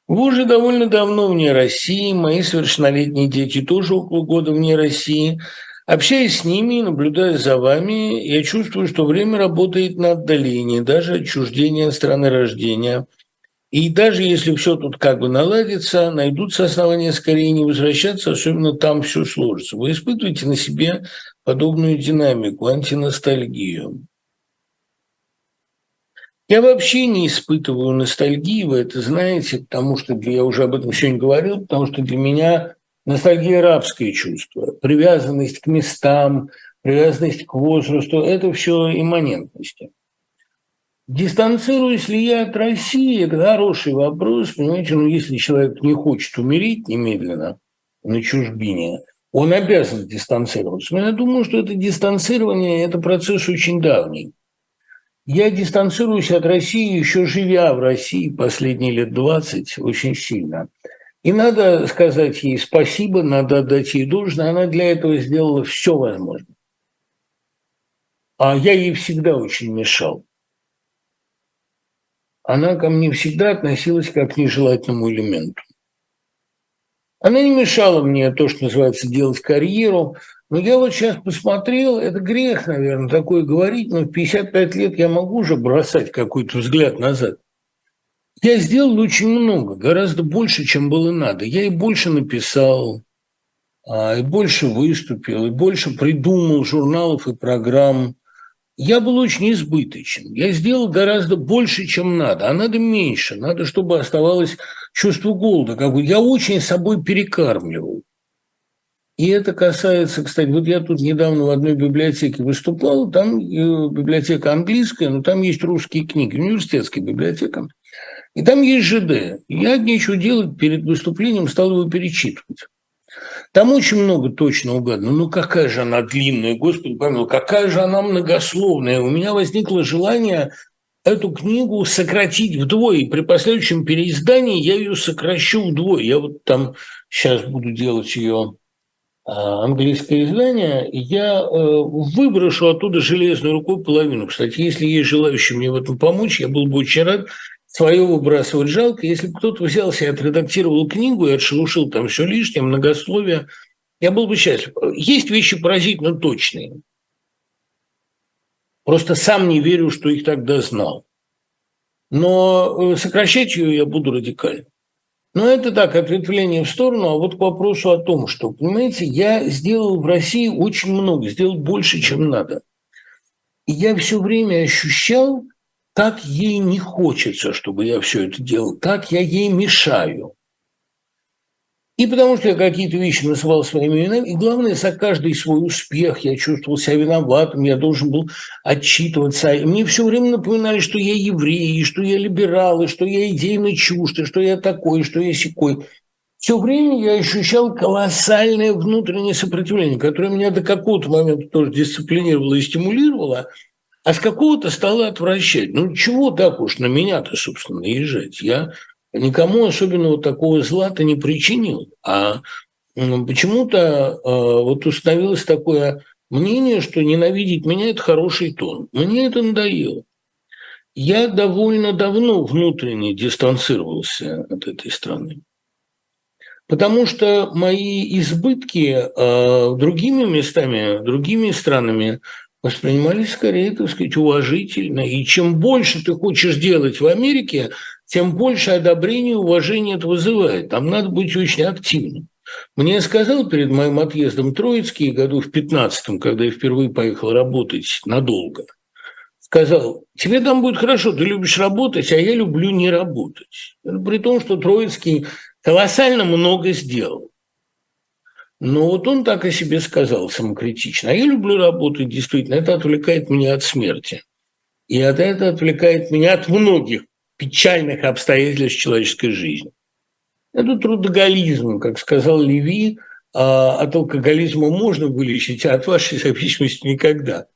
Вы уже довольно давно вне России, мои совершеннолетние дети тоже около года вне России. Общаясь с ними и наблюдая за вами, я чувствую, что время работает на отдаление, даже отчуждение страны рождения. И даже если все тут как бы наладится, найдутся основания скорее не возвращаться, особенно там все сложится. Вы испытываете на себе подобную динамику, антиностальгию. Я вообще не испытываю ностальгии, вы это знаете, потому что я уже об этом сегодня говорил, потому что для меня ностальгия – рабское чувство, привязанность к местам, привязанность к возрасту – это все имманентности. Дистанцируюсь ли я от России – это хороший вопрос. Понимаете, ну если человек не хочет умереть немедленно на чужбине, он обязан дистанцироваться. Но я думаю, что это дистанцирование – это процесс очень давний. Я дистанцируюсь от России, еще живя в России последние лет 20, очень сильно. И надо сказать ей спасибо, надо отдать ей должное. Она для этого сделала все возможное. А я ей всегда очень мешал. Она ко мне всегда относилась как к нежелательному элементу. Она не мешала мне то, что называется, делать карьеру, но я вот сейчас посмотрел, это грех, наверное, такое говорить, но в 55 лет я могу уже бросать какой-то взгляд назад. Я сделал очень много, гораздо больше, чем было надо. Я и больше написал, а, и больше выступил, и больше придумал журналов и программ. Я был очень избыточен. Я сделал гораздо больше, чем надо, а надо меньше. Надо, чтобы оставалось чувство голода. Как бы я очень собой перекармливал. И это касается, кстати, вот я тут недавно в одной библиотеке выступал, там э, библиотека английская, но там есть русские книги, университетская библиотека. И там есть ЖД. Я нечего делать перед выступлением, стал его перечитывать. Там очень много точно угадано. Ну, какая же она длинная, Господи помилуй, какая же она многословная. У меня возникло желание эту книгу сократить вдвое. При последующем переиздании я ее сокращу вдвое. Я вот там сейчас буду делать ее а, английское издание, я э, выброшу оттуда железной рукой половину. Кстати, если есть желающие мне в этом помочь, я был бы очень рад. Свое выбрасывать жалко. Если кто-то взялся и отредактировал книгу и отшелушил там все лишнее, многословие, я был бы счастлив. Есть вещи поразительно точные. Просто сам не верю, что их тогда знал. Но э, сокращать ее я буду радикально. Но это так, ответвление в сторону, а вот к вопросу о том, что, понимаете, я сделал в России очень много, сделал больше, чем надо. И я все время ощущал, как ей не хочется, чтобы я все это делал, как я ей мешаю. И потому что я какие-то вещи называл своими именами, и главное, за каждый свой успех я чувствовал себя виноватым, я должен был отчитываться. И мне все время напоминали, что я еврей, что я либерал, и что я идейно чужд, и что я такой, что я секой. Все время я ощущал колоссальное внутреннее сопротивление, которое меня до какого-то момента тоже дисциплинировало и стимулировало, а с какого-то стало отвращать. Ну, чего так уж на меня-то, собственно, наезжать? Я никому особенного такого зла-то не причинил. А почему-то э, вот установилось такое мнение, что ненавидеть меня – это хороший тон. Мне это надоело. Я довольно давно внутренне дистанцировался от этой страны. Потому что мои избытки э, другими местами, другими странами воспринимались скорее, так сказать, уважительно. И чем больше ты хочешь делать в Америке, тем больше одобрения и уважения это вызывает. Там надо быть очень активным. Мне сказал перед моим отъездом Троицкий году в 15-м, когда я впервые поехал работать надолго, сказал, тебе там будет хорошо, ты любишь работать, а я люблю не работать. При том, что Троицкий колоссально много сделал. Но вот он так о себе сказал самокритично. А я люблю работать, действительно, это отвлекает меня от смерти. И от это отвлекает меня от многих печальных обстоятельств человеческой жизни. Это трудоголизм, как сказал Леви, а, от алкоголизма можно вылечить, а от вашей зависимости никогда.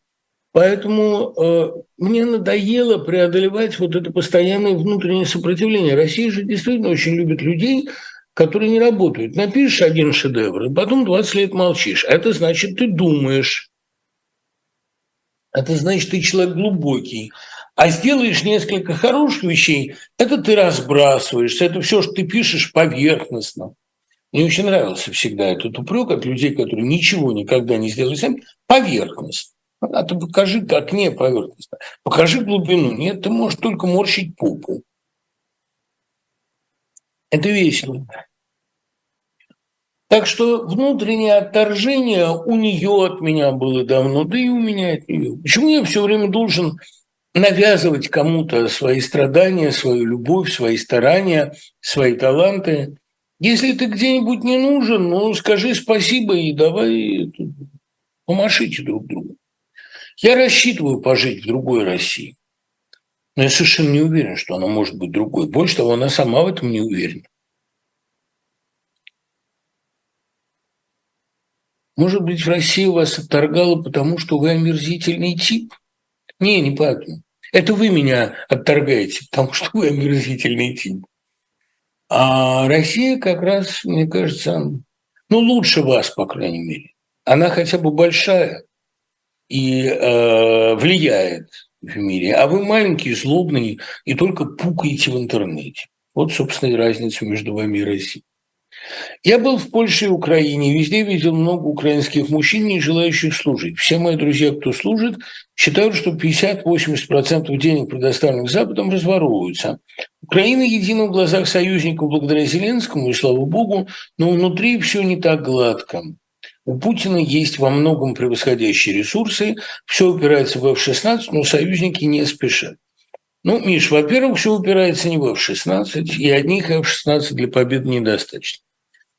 Поэтому э, мне надоело преодолевать вот это постоянное внутреннее сопротивление. Россия же действительно очень любит людей, которые не работают. Напишешь один шедевр, и потом 20 лет молчишь. Это значит, ты думаешь. Это значит, ты человек глубокий. А сделаешь несколько хороших вещей, это ты разбрасываешься, это все, что ты пишешь поверхностно. Мне очень нравился всегда этот упрек от людей, которые ничего никогда не сделали сами, поверхностно. А ты покажи, как не поверхностно. Покажи глубину. Нет, ты можешь только морщить попу. Это весело. Так что внутреннее отторжение у нее от меня было давно, да и у меня от нее. Почему я все время должен навязывать кому-то свои страдания, свою любовь, свои старания, свои таланты. Если ты где-нибудь не нужен, ну, скажи спасибо и давай помашите друг другу. Я рассчитываю пожить в другой России. Но я совершенно не уверен, что она может быть другой. Больше того, она сама в этом не уверена. Может быть, в России вас отторгала, потому что вы омерзительный тип? Не, не поэтому. Это вы меня отторгаете, потому что вы омерзительный тип. А Россия как раз, мне кажется, ну, лучше вас, по крайней мере. Она хотя бы большая и э, влияет в мире, а вы маленький, злобный и только пукаете в интернете. Вот, собственно, и разница между вами и Россией. Я был в Польше и Украине, везде видел много украинских мужчин, не желающих служить. Все мои друзья, кто служит, считают, что 50-80% денег, предоставленных Западом, разворовываются. Украина едина в глазах союзников благодаря Зеленскому, и слава богу, но внутри все не так гладко. У Путина есть во многом превосходящие ресурсы, все упирается в F-16, но союзники не спешат. Ну, Миш, во-первых, все упирается не в F-16, и одних F-16 для победы недостаточно.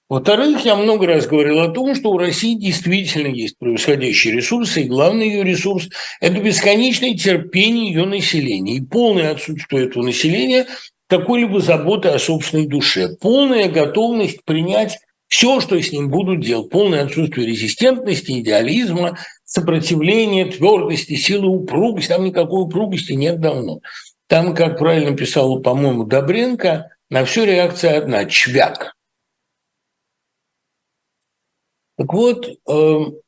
Во-вторых, я много раз говорил о том, что у России действительно есть превосходящие ресурсы, и главный ее ресурс – это бесконечное терпение ее населения и полное отсутствие этого населения какой-либо заботы о собственной душе, полная готовность принять все, что с ним будут делать, полное отсутствие резистентности, идеализма, сопротивления, твердости, силы, упругости. Там никакой упругости нет давно. Там, как правильно писал, по-моему, Добренко, на все реакция одна – чвяк. Так вот, эм,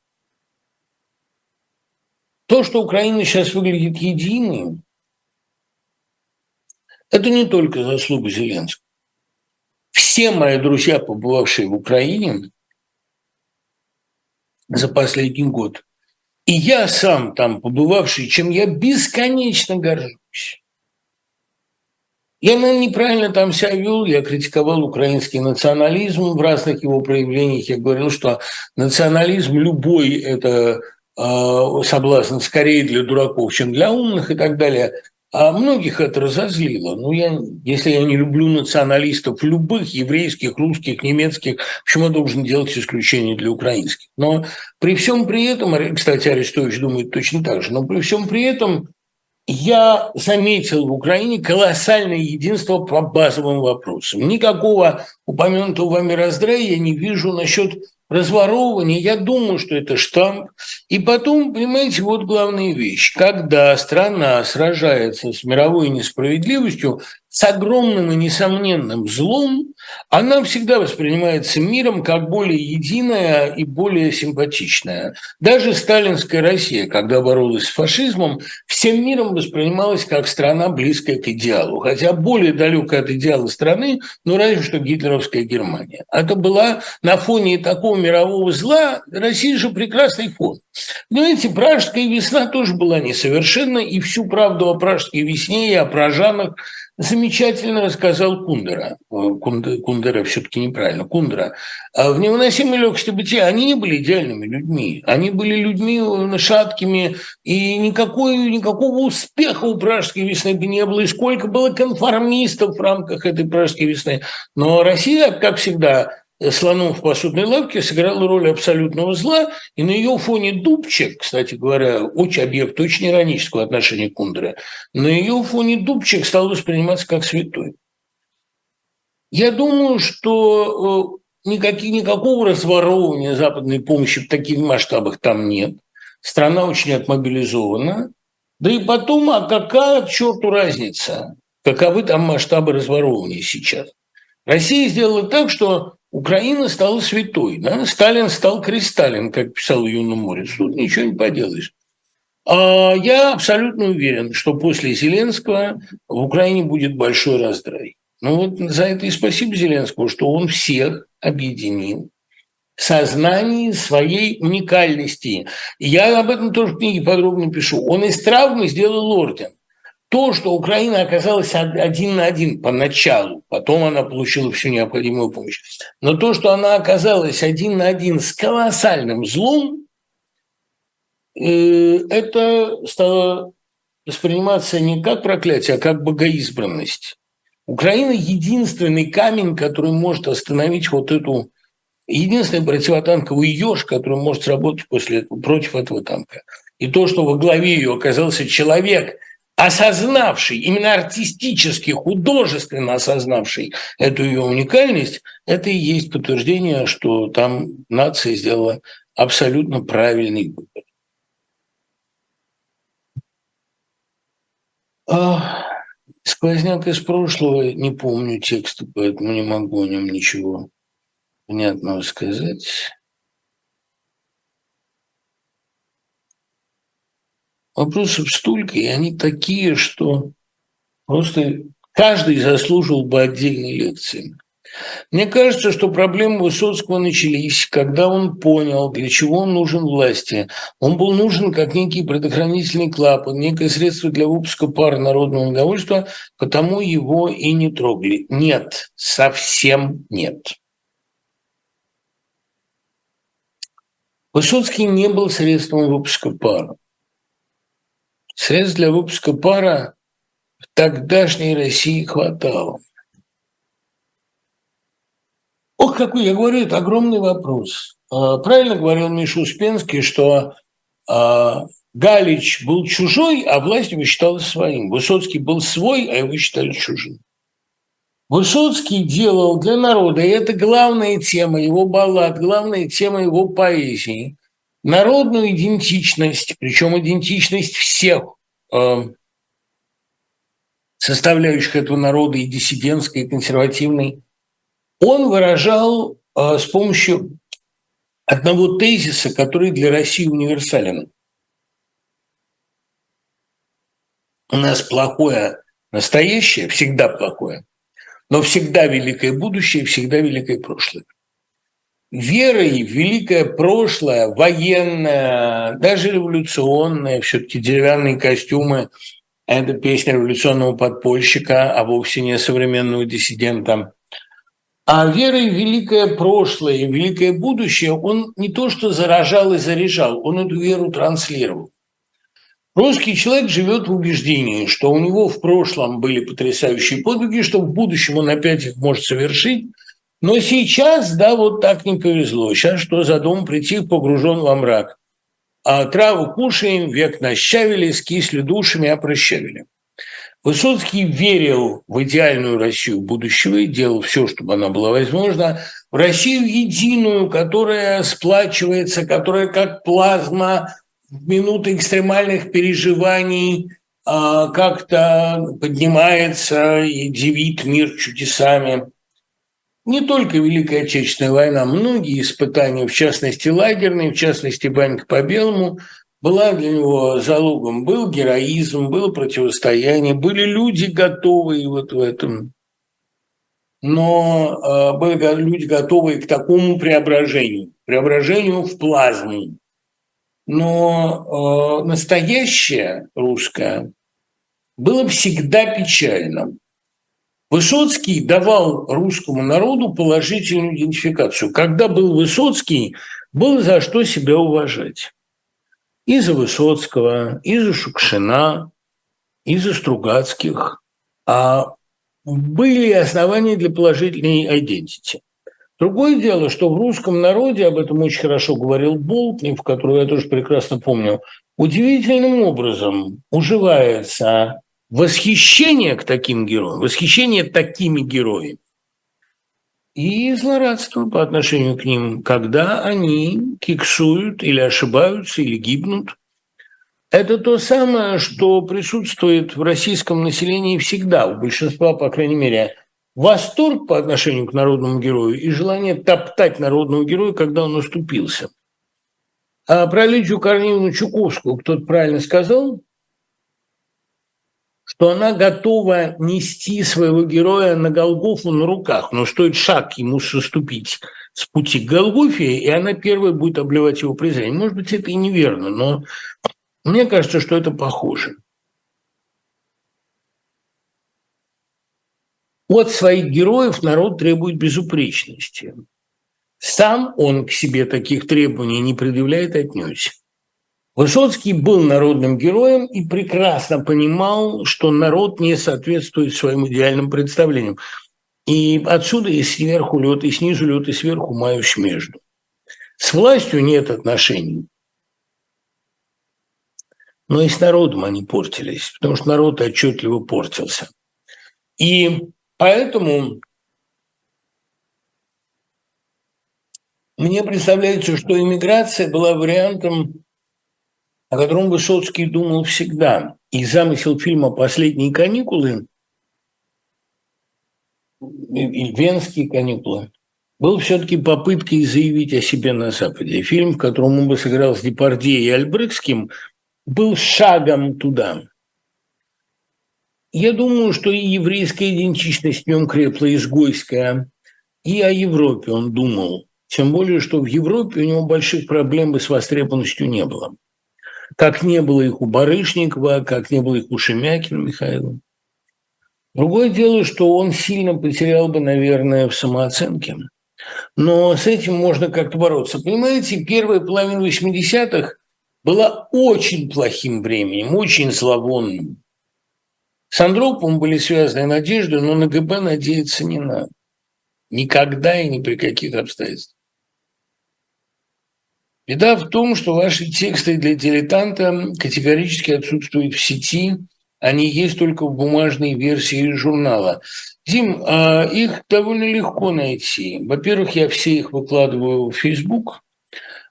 то, что Украина сейчас выглядит единой, это не только заслуга Зеленского. Все мои друзья, побывавшие в Украине за последний год, и я сам там побывавший, чем я бесконечно горжусь. Я, наверное, неправильно там себя вел, я критиковал украинский национализм в разных его проявлениях. Я говорил, что национализм любой – это э, соблазн скорее для дураков, чем для умных и так далее. А многих это разозлило. Ну, я, если я не люблю националистов любых, еврейских, русских, немецких, почему я должен делать исключение для украинских? Но при всем при этом, кстати, Арестович думает точно так же, но при всем при этом я заметил в Украине колоссальное единство по базовым вопросам. Никакого упомянутого вами раздрая я не вижу насчет разворовывания. Я думаю, что это штамп. И потом, понимаете, вот главная вещь. Когда страна сражается с мировой несправедливостью, с огромным и несомненным злом, она всегда воспринимается миром как более единая и более симпатичная. Даже сталинская Россия, когда боролась с фашизмом, всем миром воспринималась как страна, близкая к идеалу. Хотя более далекая от идеала страны, ну разве что гитлеровская Германия. Это была на фоне такого мирового зла, Россия же прекрасный фон. Понимаете, пражская весна тоже была несовершенна, и всю правду о пражской весне и о пражанах замечательно рассказал Кундера. Э, Кундера все-таки неправильно, Кундера. А в невыносимой легкости бытия они не были идеальными людьми. Они были людьми э, шаткими, и никакой, никакого успеха у Пражской весны бы не было. И сколько было конформистов в рамках этой Пражской весны. Но Россия, как всегда, слоном в посудной лавке сыграла роль абсолютного зла, и на ее фоне Дубчик, кстати говоря, очень объект очень иронического отношения к Кундере, на ее фоне Дубчик стал восприниматься как святой. Я думаю, что э, никаких, никакого разворовывания западной помощи в таких масштабах там нет. Страна очень отмобилизована. Да и потом, а какая к черту разница, каковы там масштабы разворовывания сейчас? Россия сделала так, что Украина стала святой. Да? Сталин стал кристаллин, как писал Юна Морец. Тут ничего не поделаешь. А я абсолютно уверен, что после Зеленского в Украине будет большой раздрай. Ну вот за это и спасибо Зеленскому, что он всех объединил в сознании своей уникальности. Я об этом тоже в книге подробно пишу. Он из травмы сделал орден. То, что Украина оказалась один на один поначалу, потом она получила всю необходимую помощь, но то, что она оказалась один на один с колоссальным злом, э, это стало восприниматься не как проклятие, а как богоизбранность. Украина – единственный камень, который может остановить вот эту единственный противотанковый еж, который может сработать после, против этого танка. И то, что во главе ее оказался человек, осознавший, именно артистически, художественно осознавший эту ее уникальность, это и есть подтверждение, что там нация сделала абсолютно правильный выбор. А, сквозняк из прошлого, не помню текста, поэтому не могу о нем ничего внятного сказать. Вопросов столько, и они такие, что просто каждый заслужил бы отдельной лекции. Мне кажется, что проблемы Высоцкого начались, когда он понял, для чего он нужен власти. Он был нужен как некий предохранительный клапан, некое средство для выпуска пар народного удовольствия, потому его и не трогали. Нет, совсем нет. Высоцкий не был средством выпуска пара. Средств для выпуска пара в тогдашней России хватало. Ох, какой, я говорю, это огромный вопрос. А, правильно говорил Миша Успенский, что а, Галич был чужой, а власть его считала своим. Высоцкий был свой, а его считали чужим. Высоцкий делал для народа, и это главная тема его баллад, главная тема его поэзии, народную идентичность, причем идентичность всех э, составляющих этого народа, и диссидентской, и консервативной, он выражал э, с помощью одного тезиса, который для России универсален. У нас плохое настоящее, всегда плохое, но всегда великое будущее, всегда великое прошлое. Верой в великое прошлое, военное, даже революционное, все-таки деревянные костюмы – это песня революционного подпольщика, а вовсе не современного диссидента – а верой в великое прошлое и великое будущее он не то что заражал и заряжал, он эту веру транслировал. Русский человек живет в убеждении, что у него в прошлом были потрясающие подвиги, что в будущем он опять их может совершить, но сейчас, да, вот так не повезло. Сейчас что за дом прийти погружен во мрак. А траву кушаем, век нащавили, скисли душами, опрощавили. Высоцкий верил в идеальную Россию будущего и делал все, чтобы она была возможна, в Россию единую, которая сплачивается, которая как плазма в минуты экстремальных переживаний а, как-то поднимается и дивит мир чудесами. Не только Великая Отечественная война, многие испытания, в частности лагерные, в частности банька по белому, была для него залогом, был героизм, было противостояние, были люди готовые вот в этом. Но э, были люди готовые к такому преображению, преображению в плазму. Но э, настоящее русское было всегда печальным. Высоцкий давал русскому народу положительную идентификацию. Когда был Высоцкий, было за что себя уважать и за Высоцкого, и за Шукшина, и за Стругацких, а были основания для положительной идентити. Другое дело, что в русском народе, об этом очень хорошо говорил Болтнев, которого я тоже прекрасно помню, удивительным образом уживается восхищение к таким героям, восхищение такими героями, и злорадство по отношению к ним, когда они киксуют или ошибаются, или гибнут. Это то самое, что присутствует в российском населении всегда, у большинства, по крайней мере, восторг по отношению к народному герою и желание топтать народного героя, когда он наступился. А про Лидию Корниловну Чуковскую кто-то правильно сказал, что она готова нести своего героя на Голгофу на руках, но стоит шаг ему соступить с пути к Голгофе, и она первая будет обливать его презрением. Может быть, это и неверно, но мне кажется, что это похоже. От своих героев народ требует безупречности. Сам он к себе таких требований не предъявляет отнюдь. Высоцкий был народным героем и прекрасно понимал, что народ не соответствует своим идеальным представлениям. И отсюда и сверху лед, и снизу лед, и сверху маюсь между. С властью нет отношений. Но и с народом они портились, потому что народ отчетливо портился. И поэтому мне представляется, что иммиграция была вариантом, о котором Высоцкий думал всегда. И замысел фильма «Последние каникулы» и «Венские каникулы» был все-таки попыткой заявить о себе на Западе. Фильм, в котором он бы сыграл с Депардье и Альбрекским, был шагом туда. Я думаю, что и еврейская идентичность в нем крепла изгойская, и о Европе он думал. Тем более, что в Европе у него больших проблем с востребованностью не было. Как не было их у Барышникова, как не было их у Шемякина Михаила. Другое дело, что он сильно потерял бы, наверное, в самооценке. Но с этим можно как-то бороться. Понимаете, первая половина 80-х была очень плохим временем, очень зловонным. С Андроповым были связаны надежды, но на ГБ надеяться не надо. Никогда и ни при каких обстоятельствах. Беда в том, что ваши тексты для дилетанта категорически отсутствуют в сети, они есть только в бумажной версии журнала. Дим, а их довольно легко найти. Во-первых, я все их выкладываю в Facebook,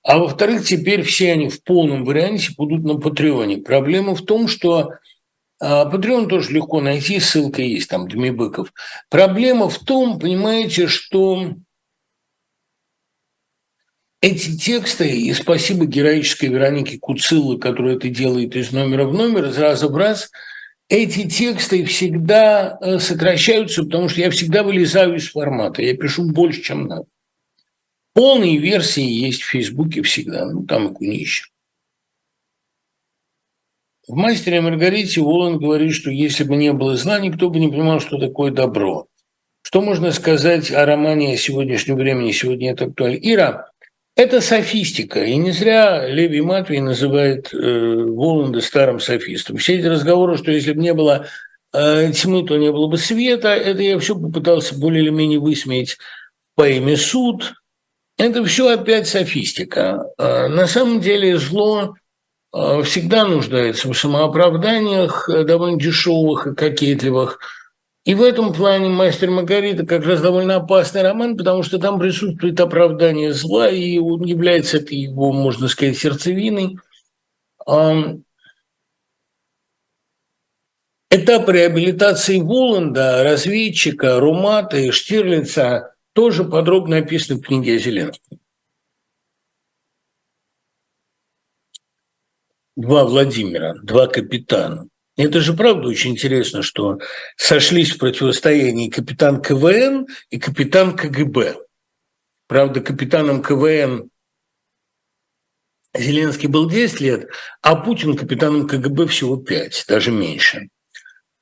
а во-вторых, теперь все они в полном варианте будут на Патреоне. Проблема в том, что Патреон тоже легко найти, ссылка есть, там, Дмитрий Быков. Проблема в том, понимаете, что эти тексты, и спасибо героической Веронике Куциллы, которая это делает из номера в номер, из раза в раз, эти тексты всегда э, сокращаются, потому что я всегда вылезаю из формата, я пишу больше, чем надо. Полные версии есть в Фейсбуке всегда, ну там и кунища. В «Мастере Маргарите» Уоллен говорит, что если бы не было зла, никто бы не понимал, что такое добро. Что можно сказать о романе сегодняшнего времени? Сегодня это актуально. Ира, это софистика. И не зря Леви Матвей называет э, Воланда старым софистом. Все эти разговоры, что если бы не было э, тьмы, то не было бы света, это я все попытался более или менее высмеять в поэме «Суд», это все опять софистика. А, на самом деле зло а, всегда нуждается в самооправданиях э, довольно дешевых и кокетливых. И в этом плане «Мастер Маргарита» как раз довольно опасный роман, потому что там присутствует оправдание зла, и он является это его, можно сказать, сердцевиной. Этап реабилитации Воланда, разведчика, Румата и Штирлица тоже подробно описаны в книге о Зеленском. Два Владимира, два капитана. Это же правда очень интересно, что сошлись в противостоянии капитан КВН и капитан КГБ. Правда, капитаном КВН Зеленский был 10 лет, а Путин капитаном КГБ всего 5, даже меньше.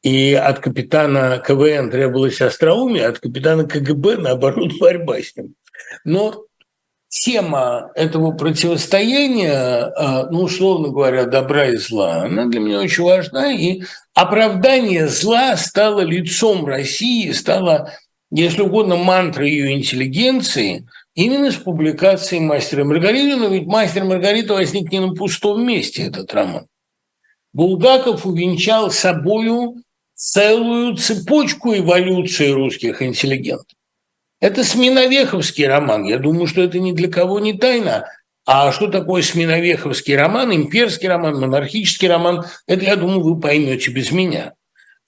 И от капитана КВН требовалось остроумие, а от капитана КГБ, наоборот, борьба с ним. Но тема этого противостояния, а, ну, условно говоря, добра и зла, она для меня очень важна. И оправдание зла стало лицом России, стало, если угодно, мантрой ее интеллигенции именно с публикацией «Мастера Маргариты». Но ведь «Мастер Маргарита» возник не на пустом месте, этот роман. Булгаков увенчал собою целую цепочку эволюции русских интеллигентов. Это Сминовеховский роман. Я думаю, что это ни для кого не тайна. А что такое Сминовеховский роман, имперский роман, монархический роман, это, я думаю, вы поймете без меня.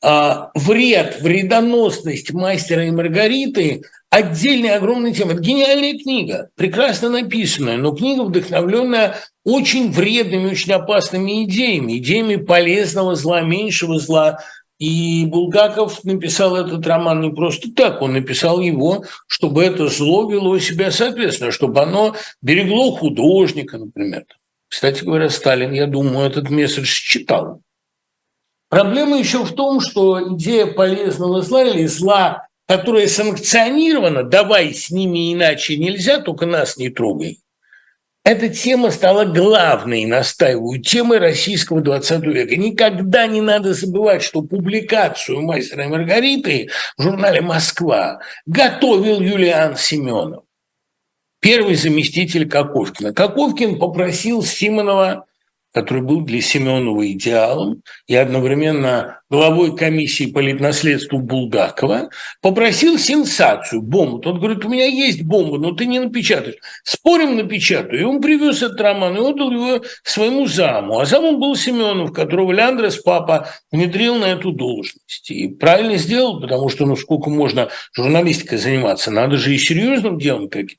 А, вред, вредоносность мастера и Маргариты – отдельная огромная тема. Это гениальная книга, прекрасно написанная, но книга, вдохновленная очень вредными, очень опасными идеями, идеями полезного зла, меньшего зла – и Булгаков написал этот роман не просто так, он написал его, чтобы это зло вело себя соответственно, чтобы оно берегло художника, например. Кстати говоря, Сталин, я думаю, этот месседж читал. Проблема еще в том, что идея полезного зла или зла, которое санкционировано, давай с ними иначе нельзя, только нас не трогай, эта тема стала главной, настаиваю, темой российского 20 века. Никогда не надо забывать, что публикацию «Мастера и Маргариты» в журнале «Москва» готовил Юлиан Семенов, первый заместитель Коковкина. Коковкин попросил Симонова который был для Семенова идеалом и одновременно главой комиссии по литнаследству Булгакова, попросил сенсацию, бомбу. Тот говорит, у меня есть бомба, но ты не напечатаешь. Спорим, напечатаю. И он привез этот роман и отдал его своему заму. А замом был Семенов, которого Ляндрес папа внедрил на эту должность. И правильно сделал, потому что ну сколько можно журналистикой заниматься, надо же и серьезным делом каким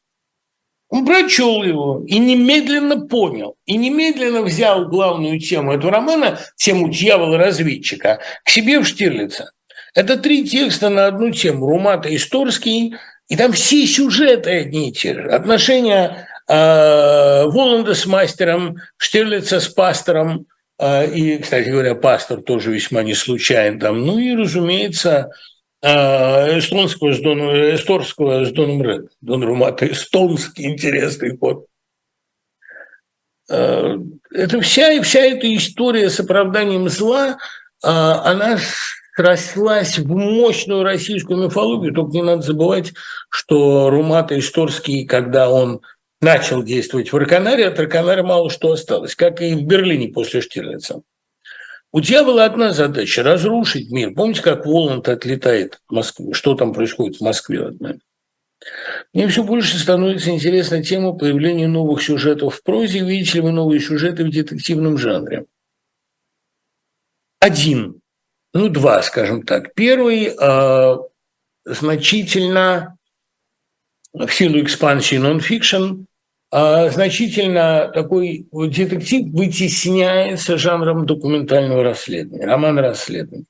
он прочел его и немедленно понял, и немедленно взял главную тему этого романа, тему дьявола-разведчика, к себе в Штирлица. Это три текста на одну тему. Румата Исторский, и там все сюжеты одни и те же. Отношения э, Воланда с мастером, Штирлица с пастором, э, и, кстати говоря, пастор тоже весьма не случайен там. Ну и, разумеется, эстонского с Доном, эсторского с Доном Ред. Дон Румата эстонский интересный ход. А, это вся, вся эта история с оправданием зла, а, она срослась в мощную российскую мифологию. Только не надо забывать, что Румата Исторский, когда он начал действовать в Арканаре, от Арканара мало что осталось, как и в Берлине после Штирлица. У была одна задача – разрушить мир. Помните, как Воланд отлетает в Москву? Что там происходит в Москве в Мне все больше становится интересна тема появления новых сюжетов в прозе. Видите ли вы новые сюжеты в детективном жанре? Один, ну два, скажем так. Первый э, значительно в силу экспансии нон-фикшн значительно такой детектив вытесняется жанром документального расследования, роман расследования.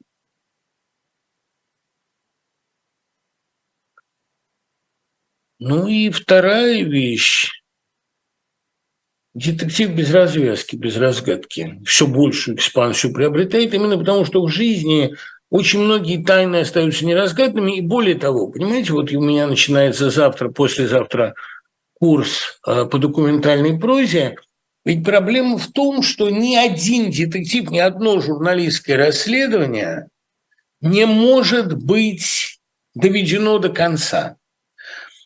Ну и вторая вещь. Детектив без развязки, без разгадки все большую экспансию приобретает именно потому, что в жизни очень многие тайны остаются неразгаданными. И более того, понимаете, вот у меня начинается завтра, послезавтра – курс э, по документальной прозе, ведь проблема в том, что ни один детектив, ни одно журналистское расследование не может быть доведено до конца.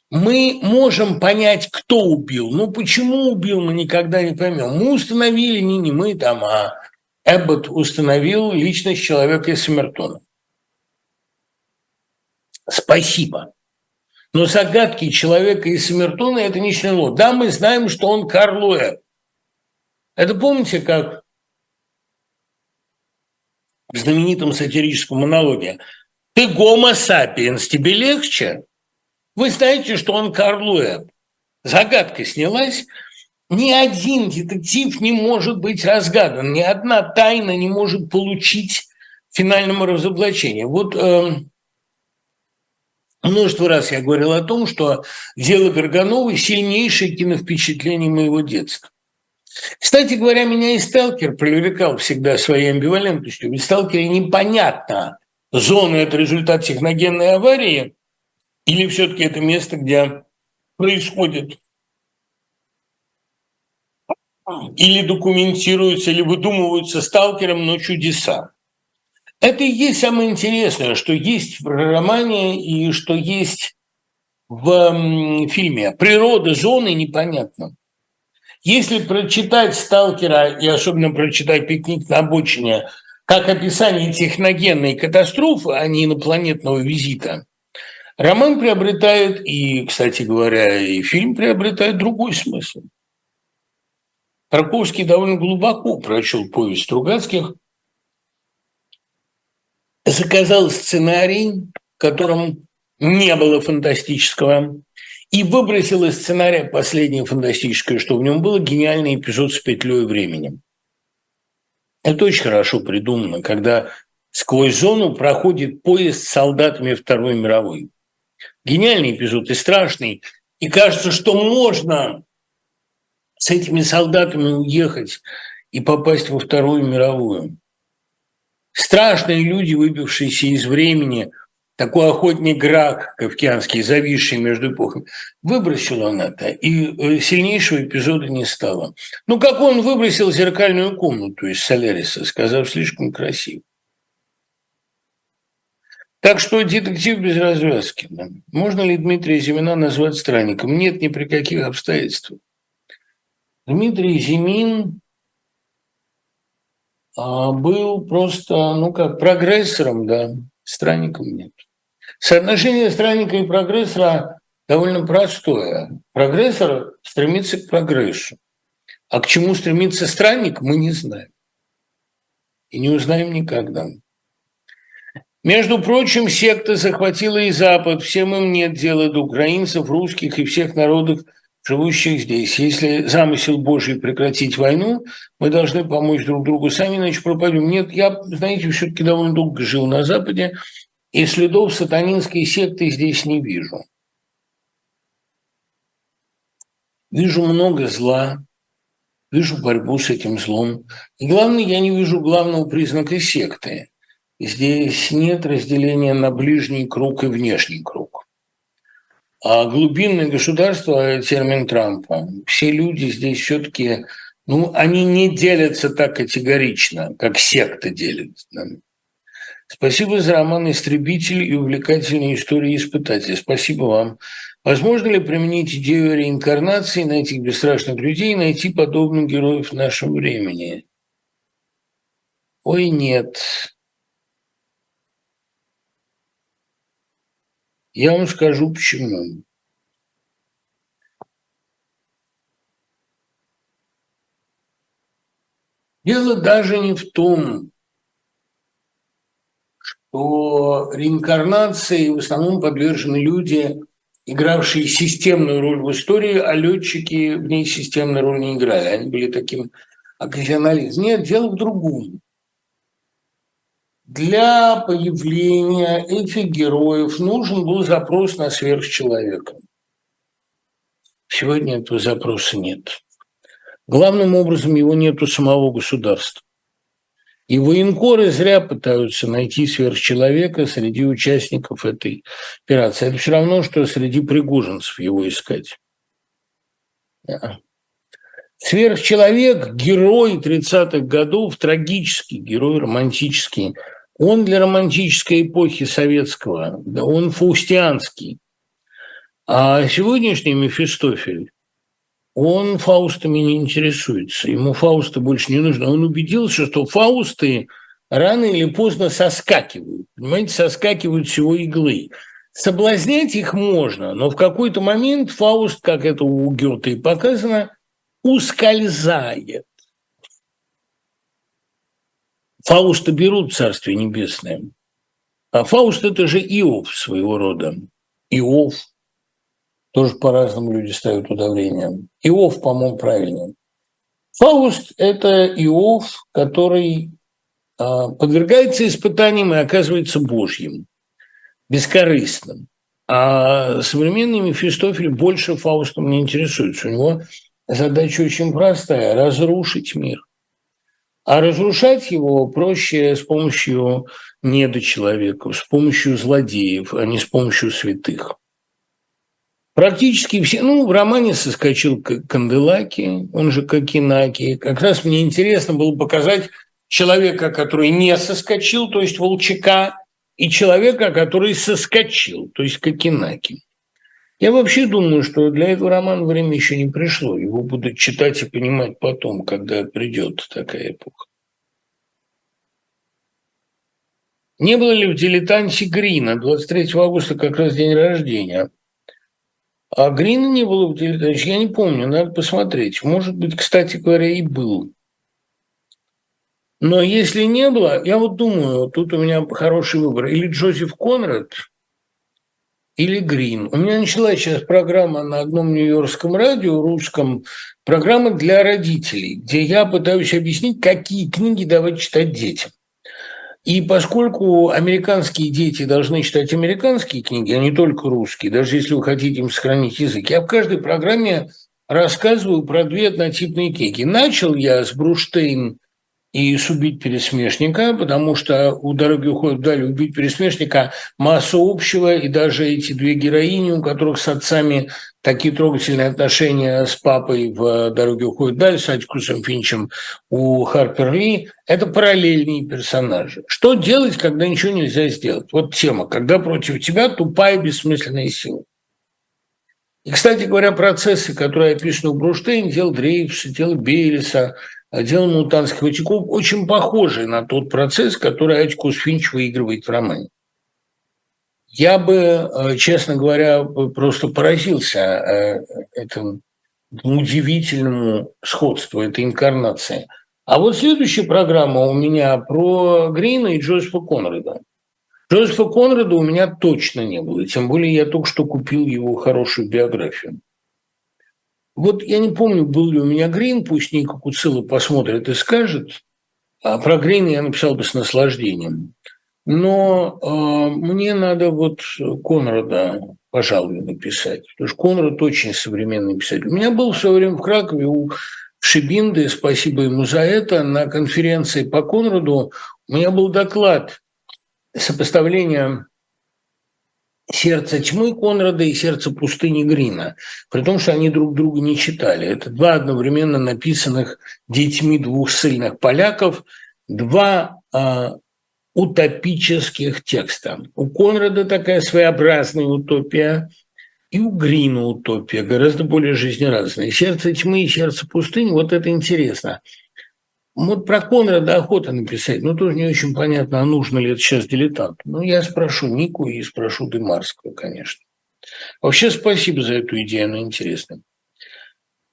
Мы можем понять, кто убил, но почему убил, мы никогда не поймем. Мы установили, не, не мы там, а Эббот установил личность человека из Саммертона. Спасибо. Но загадки человека из Самертона это не сняло. Да, мы знаем, что он Карлуэ. Это помните, как в знаменитом сатирическом монологе «Ты гомо сапиенс, тебе легче?» Вы знаете, что он Карлуэ. Загадка снялась. Ни один детектив не может быть разгадан, ни одна тайна не может получить финального разоблачения. Вот э, Множество раз я говорил о том, что дело Горгановой – сильнейшее киновпечатление моего детства. Кстати говоря, меня и «Сталкер» привлекал всегда своей амбивалентностью. Ведь «Сталкере» непонятно, зона – это результат техногенной аварии или все таки это место, где происходит или документируются, или выдумываются сталкером, но чудеса. Это и есть самое интересное, что есть в романе и что есть в фильме. Природа зоны непонятна. Если прочитать «Сталкера» и особенно прочитать «Пикник на обочине» как описание техногенной катастрофы, а не инопланетного визита, роман приобретает, и, кстати говоря, и фильм приобретает другой смысл. Тарковский довольно глубоко прочел повесть Стругацких – заказал сценарий, в котором не было фантастического, и выбросил из сценария последнее фантастическое, что в нем было, гениальный эпизод с петлей времени. Это очень хорошо придумано, когда сквозь зону проходит поезд с солдатами Второй мировой. Гениальный эпизод и страшный. И кажется, что можно с этими солдатами уехать и попасть во Вторую мировую страшные люди, выбившиеся из времени, такой охотник Грак, кавкианский, зависший между эпохами, выбросил он это, и э, сильнейшего эпизода не стало. Ну, как он выбросил зеркальную комнату из Соляриса, сказав слишком красиво. Так что детектив без развязки. Можно ли Дмитрия Зимина назвать странником? Нет, ни при каких обстоятельствах. Дмитрий Зимин был просто, ну как, прогрессором, да, странником нет. Соотношение странника и прогрессора довольно простое. Прогрессор стремится к прогрессу. А к чему стремится странник, мы не знаем. И не узнаем никогда. Между прочим, секта захватила и Запад. Всем им нет дела до украинцев, русских и всех народов, живущих здесь. Если замысел Божий прекратить войну, мы должны помочь друг другу сами, иначе пропадем. Нет, я, знаете, все-таки довольно долго жил на Западе, и следов сатанинской секты здесь не вижу. Вижу много зла, вижу борьбу с этим злом. И главное, я не вижу главного признака секты. Здесь нет разделения на ближний круг и внешний круг. А глубинное государство – термин Трампа. Все люди здесь все-таки, ну, они не делятся так категорично, как секта делится. Спасибо за роман «Истребитель» и увлекательные истории испытателя. Спасибо вам. Возможно ли применить идею реинкарнации на этих бесстрашных людей и найти подобных героев в нашем времени? Ой, нет. Я вам скажу почему. Дело даже не в том, то реинкарнации в основном подвержены люди, игравшие системную роль в истории, а летчики в ней системную роль не играли. Они были таким окказионализмом. Нет, дело в другом. Для появления этих героев нужен был запрос на сверхчеловека. Сегодня этого запроса нет. Главным образом его нет у самого государства. И военкоры зря пытаются найти сверхчеловека среди участников этой операции. Это все равно, что среди пригожинцев его искать. Сверхчеловек, герой 30-х годов, трагический герой, романтический. Он для романтической эпохи советского, он фаустианский. А сегодняшний Мефистофель он Фаустами не интересуется. Ему Фауста больше не нужно. Он убедился, что Фаусты рано или поздно соскакивают. Понимаете, соскакивают всего иглы. Соблазнять их можно, но в какой-то момент Фауст, как это у Гёте показано, ускользает. Фауста берут Царствие Небесное. А Фауст – это же Иов своего рода. Иов – тоже по-разному люди ставят удавление. Иов, по-моему, правильно. Фауст – это Иов, который а, подвергается испытаниям и оказывается Божьим, бескорыстным. А современный Мефистофель больше Фаустом не интересуется. У него задача очень простая – разрушить мир. А разрушать его проще с помощью недочеловеков, с помощью злодеев, а не с помощью святых. Практически все, ну, в романе соскочил Канделаки, он же Кокинаки. Как раз мне интересно было показать человека, который не соскочил, то есть Волчака, и человека, который соскочил, то есть Кокинаки. Я вообще думаю, что для этого романа время еще не пришло. Его будут читать и понимать потом, когда придет такая эпоха. Не было ли в «Дилетанте» Грина 23 августа как раз день рождения – а Грина не было в теледаче, я не помню, надо посмотреть. Может быть, кстати говоря, и был. Но если не было, я вот думаю, тут у меня хороший выбор. Или Джозеф Конрад, или Грин. У меня началась сейчас программа на одном нью-йоркском радио, русском, программа для родителей, где я пытаюсь объяснить, какие книги давать читать детям. И поскольку американские дети должны читать американские книги, а не только русские, даже если вы хотите им сохранить язык, я в каждой программе рассказываю про две однотипные книги. Начал я с Бруштейн и убить пересмешника, потому что у «Дороги уходят вдаль» убить пересмешника масса общего, и даже эти две героини, у которых с отцами такие трогательные отношения с папой в «Дороге уходят вдаль», с Атикусом Финчем у Харпер Ли, это параллельные персонажи. Что делать, когда ничего нельзя сделать? Вот тема, когда против тебя тупая бессмысленная сила. И, кстати говоря, процессы, которые описаны у Бруштейн, дело Дрейфуса, дело Бейлиса – дело мутанских утеков очень похожий на тот процесс, который Атикус Финч выигрывает в романе. Я бы, э, честно говоря, просто поразился э, этому удивительному сходству этой инкарнации. А вот следующая программа у меня про Грина и Джозефа Конрада. Джозефа Конрада у меня точно не было, тем более я только что купил его хорошую биографию. Вот я не помню, был ли у меня Грин, пусть Ника Куцила посмотрит и скажет. А про Грина я написал бы с наслаждением. Но э, мне надо вот Конрада, пожалуй, написать. Потому что Конрад очень современный писатель. У меня был в свое время в Кракове у Шибинды, спасибо ему за это, на конференции по Конраду у меня был доклад сопоставления «Сердце тьмы» Конрада и «Сердце пустыни» Грина, при том, что они друг друга не читали. Это два одновременно написанных детьми двух сильных поляков, два э, утопических текста. У Конрада такая своеобразная утопия, и у Грина утопия, гораздо более жизнерадостная. «Сердце тьмы» и «Сердце пустыни» – вот это интересно – вот про Конрада охота написать, но тоже не очень понятно, а нужно ли это сейчас дилетанту. Ну, я спрошу Нику и спрошу Дымарского, конечно. Вообще спасибо за эту идею, она интересная.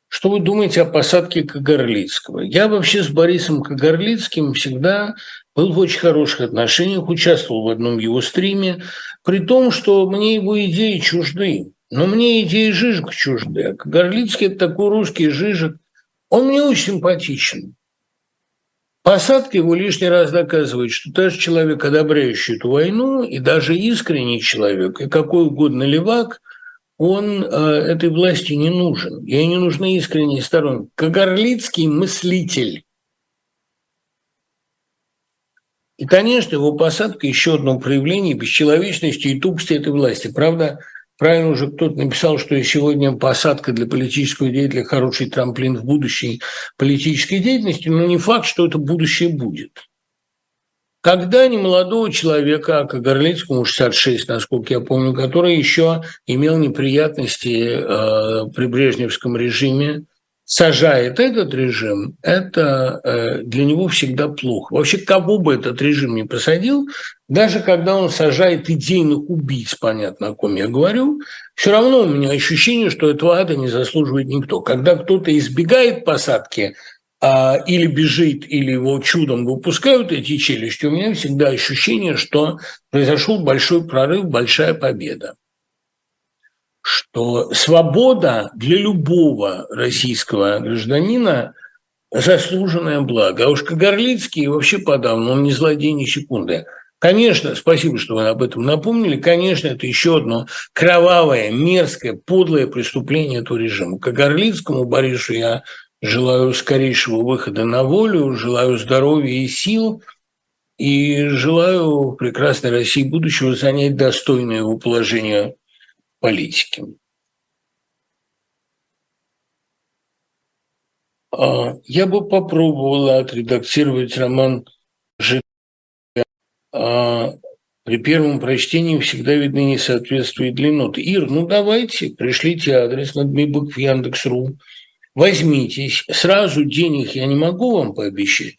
Что вы думаете о посадке Кагарлицкого? Я вообще с Борисом Кагарлицким всегда был в очень хороших отношениях, участвовал в одном его стриме, при том, что мне его идеи чужды. Но мне идеи Жижик чужды. А Кагарлицкий – это такой русский Жижик. Он мне очень симпатичен. Посадка его лишний раз доказывает, что даже человек, одобряющий эту войну, и даже искренний человек, и какой угодно левак, он э, этой власти не нужен. Ей не нужны искренние сторонники. Кагарлицкий мыслитель. И, конечно, его посадка – еще одно проявление бесчеловечности и тупости этой власти. Правда, Правильно уже кто-то написал, что сегодня посадка для политического деятеля – хороший трамплин в будущей политической деятельности, но не факт, что это будущее будет. Когда не молодого человека, а Кагарлицкому 66, насколько я помню, который еще имел неприятности э, при брежневском режиме, сажает этот режим, это э, для него всегда плохо. Вообще, кого бы этот режим не посадил, даже когда он сажает идейных убийц, понятно, о ком я говорю, все равно у меня ощущение, что этого ада не заслуживает никто. Когда кто-то избегает посадки, а, или бежит, или его чудом выпускают эти челюсти, у меня всегда ощущение, что произошел большой прорыв, большая победа что свобода для любого российского гражданина заслуженное благо. А уж Кагарлицкий вообще подавно, он не злодей ни секунды. Конечно, спасибо, что вы об этом напомнили. Конечно, это еще одно кровавое, мерзкое, подлое преступление этого режима. Кагарлицкому Борису я желаю скорейшего выхода на волю, желаю здоровья и сил, и желаю прекрасной России будущего занять достойное его положение политики. А, я бы попробовала отредактировать роман Ж. А, при первом прочтении всегда видны несоответствия длинноты. Ир, ну давайте, пришлите адрес на Дмибук в Яндекс.ру, возьмитесь. Сразу денег я не могу вам пообещать.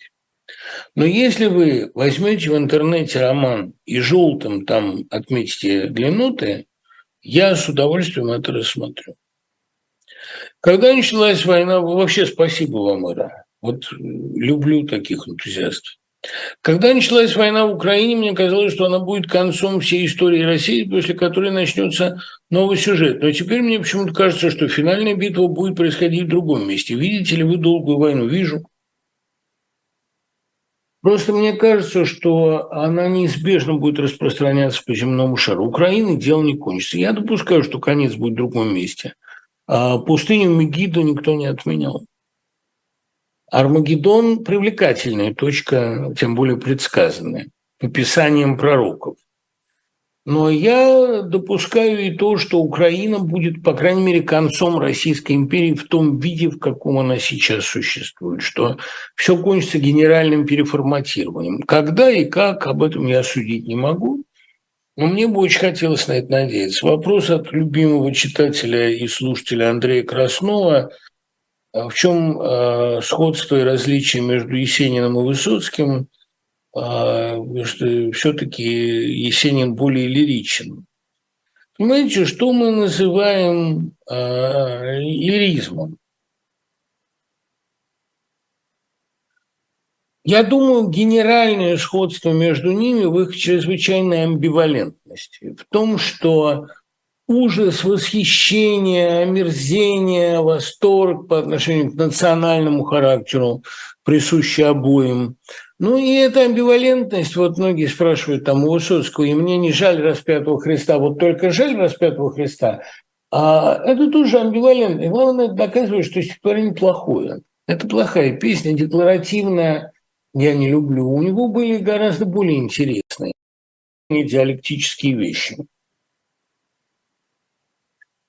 Но если вы возьмете в интернете роман и желтым там отметите длинноты, я с удовольствием это рассмотрю. Когда началась война, вообще спасибо вам, Ира. Вот люблю таких энтузиастов. Когда началась война в Украине, мне казалось, что она будет концом всей истории России, после которой начнется новый сюжет. Но теперь мне почему-то кажется, что финальная битва будет происходить в другом месте. Видите ли вы долгую войну? Вижу. Просто мне кажется, что она неизбежно будет распространяться по земному шару. Украины дело не кончится. Я допускаю, что конец будет в другом месте. А пустыню Мегиду никто не отменял. Армагеддон – привлекательная точка, тем более предсказанная, по пророков. Но я допускаю и то, что Украина будет, по крайней мере, концом Российской империи в том виде, в каком она сейчас существует, что все кончится генеральным переформатированием. Когда и как, об этом я судить не могу. Но мне бы очень хотелось на это надеяться. Вопрос от любимого читателя и слушателя Андрея Краснова – в чем э, сходство и различие между Есениным и Высоцким? Э, что все-таки Есенин более лиричен. Понимаете, что мы называем э, лиризмом? Я думаю, генеральное сходство между ними в их чрезвычайной амбивалентности, в том, что ужас, восхищение, омерзение, восторг по отношению к национальному характеру, присущий обоим. Ну и эта амбивалентность, вот многие спрашивают там у Высоцкого, и мне не жаль распятого Христа, вот только жаль распятого Христа, а это тоже амбивалентно. И главное, это доказывает, что стихотворение плохое. Это плохая песня, декларативная, я не люблю. У него были гораздо более интересные диалектические вещи.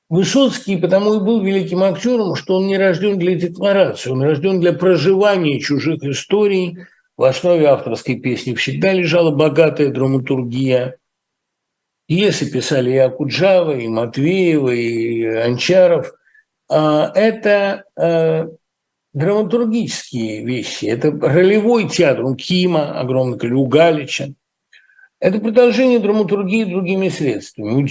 Высоцкий потому и был великим актером, что он не рожден для декларации, он рожден для проживания чужих историй. В основе авторской песни всегда лежала богатая драматургия. Пьесы писали и Акуджава, и Матвеева, и Анчаров. А, это э, драматургические вещи, это ролевой театр, у Кима, огромный у Галича. Это продолжение драматургии другими средствами, у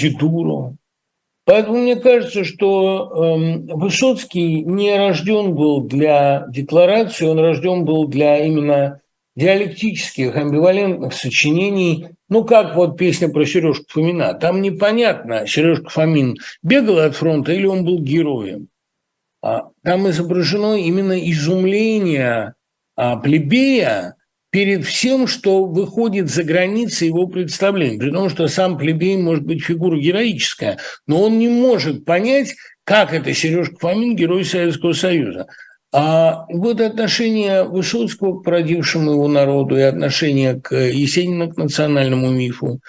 Поэтому мне кажется, что э, Высоцкий не рожден был для декларации, он рожден был для именно диалектических, амбивалентных сочинений. Ну, как вот песня про Сережку Фомина. Там непонятно, Сережка Фомин бегал от фронта или он был героем. А там изображено именно изумление а, плебея перед всем, что выходит за границы его представления. При том, что сам плебей может быть фигура героическая, но он не может понять, как это Сережка Фомин, герой Советского Союза. А вот отношение Высоцкого к породившему его народу и отношение к Есенину, к национальному мифу,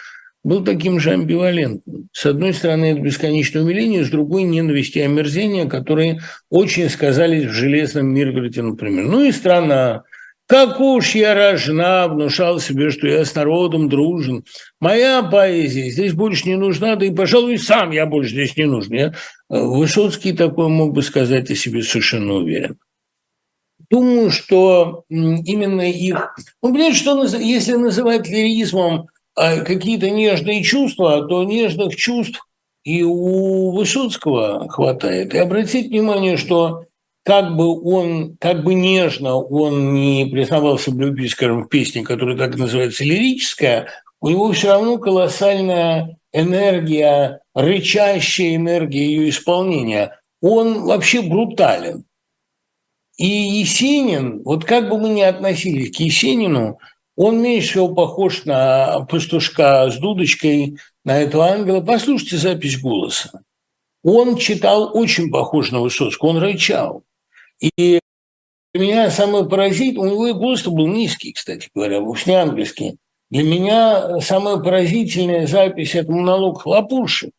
был таким же амбивалентным. С одной стороны, это бесконечное умиление, с другой – ненависть и омерзение, которые очень сказались в «Железном Миргороде», например. Ну и страна, как уж я рожна, внушал себе, что я с народом дружен. Моя поэзия здесь больше не нужна, да и, пожалуй, сам я больше здесь не нужен. Я, э, Высоцкий такой мог бы сказать о себе совершенно уверен. Думаю, что именно их... Ну, понимаете, что если называть лиризмом а, какие-то нежные чувства, то нежных чувств и у Высоцкого хватает. И обратите внимание, что как бы он, как бы нежно он не признавался в любви, скажем, в песне, которая так называется лирическая, у него все равно колоссальная энергия, рычащая энергия ее исполнения. Он вообще брутален. И Есенин, вот как бы мы ни относились к Есенину, он меньше всего похож на пастушка с дудочкой, на этого ангела. Послушайте запись голоса. Он читал очень похож на Высоцкого, он рычал. И для меня самое поразительное, у него и голос был низкий, кстати говоря, вовсе не английский. Для меня самая поразительная запись – это монолог Хлопуши.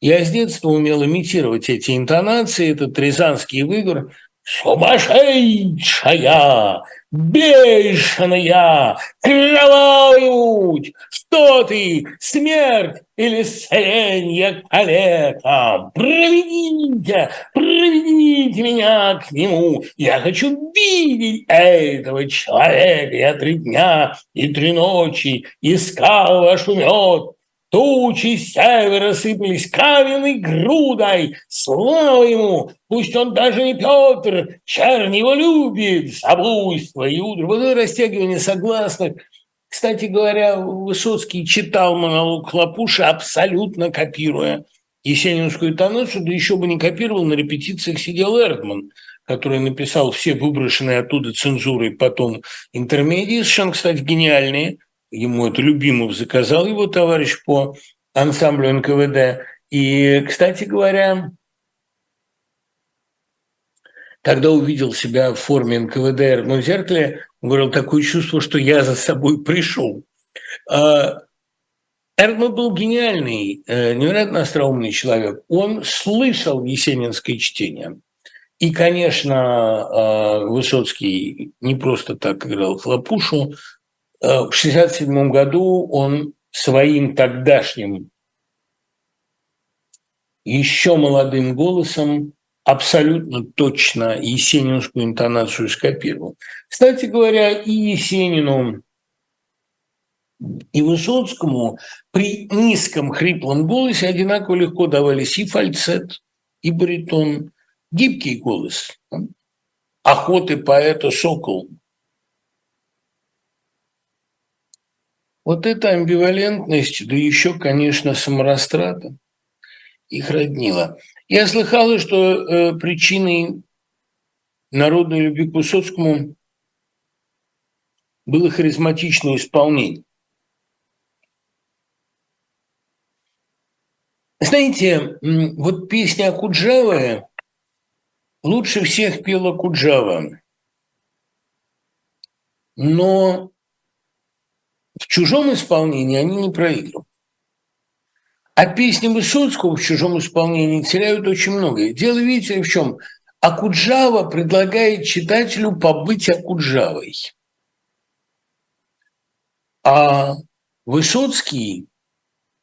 Я с детства умел имитировать эти интонации, этот рязанский выговор. «Сумасшедшая! бешеная, кровавый что ты, смерть или сленье калека? Проведите, проведите меня к нему, я хочу видеть этого человека. Я три дня и три ночи искал ваш мед, Тучи с севера сыпались каменной грудой. Слава ему! Пусть он даже не Петр, чернь его любит, забуйство и утро. Вот это растягивание согласных. Кстати говоря, Высоцкий читал монолог Хлопуша, абсолютно копируя Есенинскую тонацию, да еще бы не копировал, на репетициях сидел Эрдман, который написал все выброшенные оттуда цензурой потом интермедии, совершенно, кстати, гениальные – ему это Любимов заказал, его товарищ по ансамблю НКВД. И, кстати говоря, когда увидел себя в форме НКВД в зеркале, говорил, такое чувство, что я за собой пришел. А, Эрдман был гениальный, э, невероятно остроумный человек. Он слышал есенинское чтение. И, конечно, а, Высоцкий не просто так играл хлопушу. Э, в 1967 году он своим тогдашним еще молодым голосом абсолютно точно есенинскую интонацию скопировал. Кстати говоря, и Есенину, и Высоцкому при низком хриплом голосе одинаково легко давались и фальцет, и баритон, гибкий голос. Охоты поэта «Сокол». Вот эта амбивалентность, да еще, конечно, саморастрата их роднила. Я слыхала, что э, причиной народной любви к Высоцкому было харизматичное исполнение. Знаете, вот песня Куджава лучше всех пела Куджава. Но в чужом исполнении они не проигрывают. А песни Высоцкого в чужом исполнении теряют очень многое. Дело, видите, в чем? Акуджава предлагает читателю побыть Акуджавой. А Высоцкий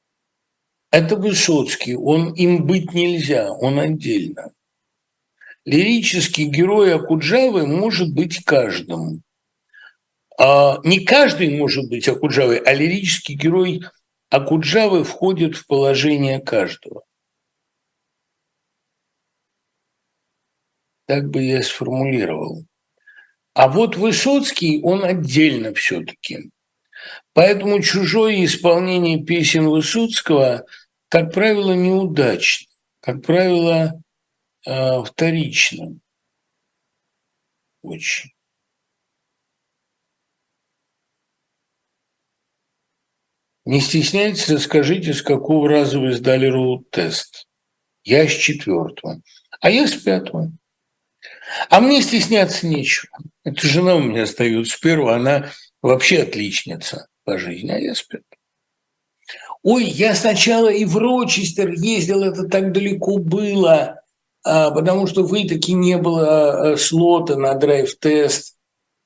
– это Высоцкий, он им быть нельзя, он отдельно. Лирический герой Акуджавы может быть каждым. А не каждый может быть Акуджавой, а лирический герой – а Куджавы входит в положение каждого. Так бы я сформулировал. А вот Высоцкий, он отдельно все-таки. Поэтому чужое исполнение песен Высоцкого, как правило, неудачно, как правило, э, вторично. Очень. Не стесняйтесь, расскажите, с какого раза вы сдали роуд-тест. Я с четвертого. А я с пятого. А мне стесняться нечего. Это жена у меня остается первого, она вообще отличница по жизни, а я с пятого. Ой, я сначала и в Рочестер ездил, это так далеко было, а, потому что в Итаке не было а, слота на драйв-тест.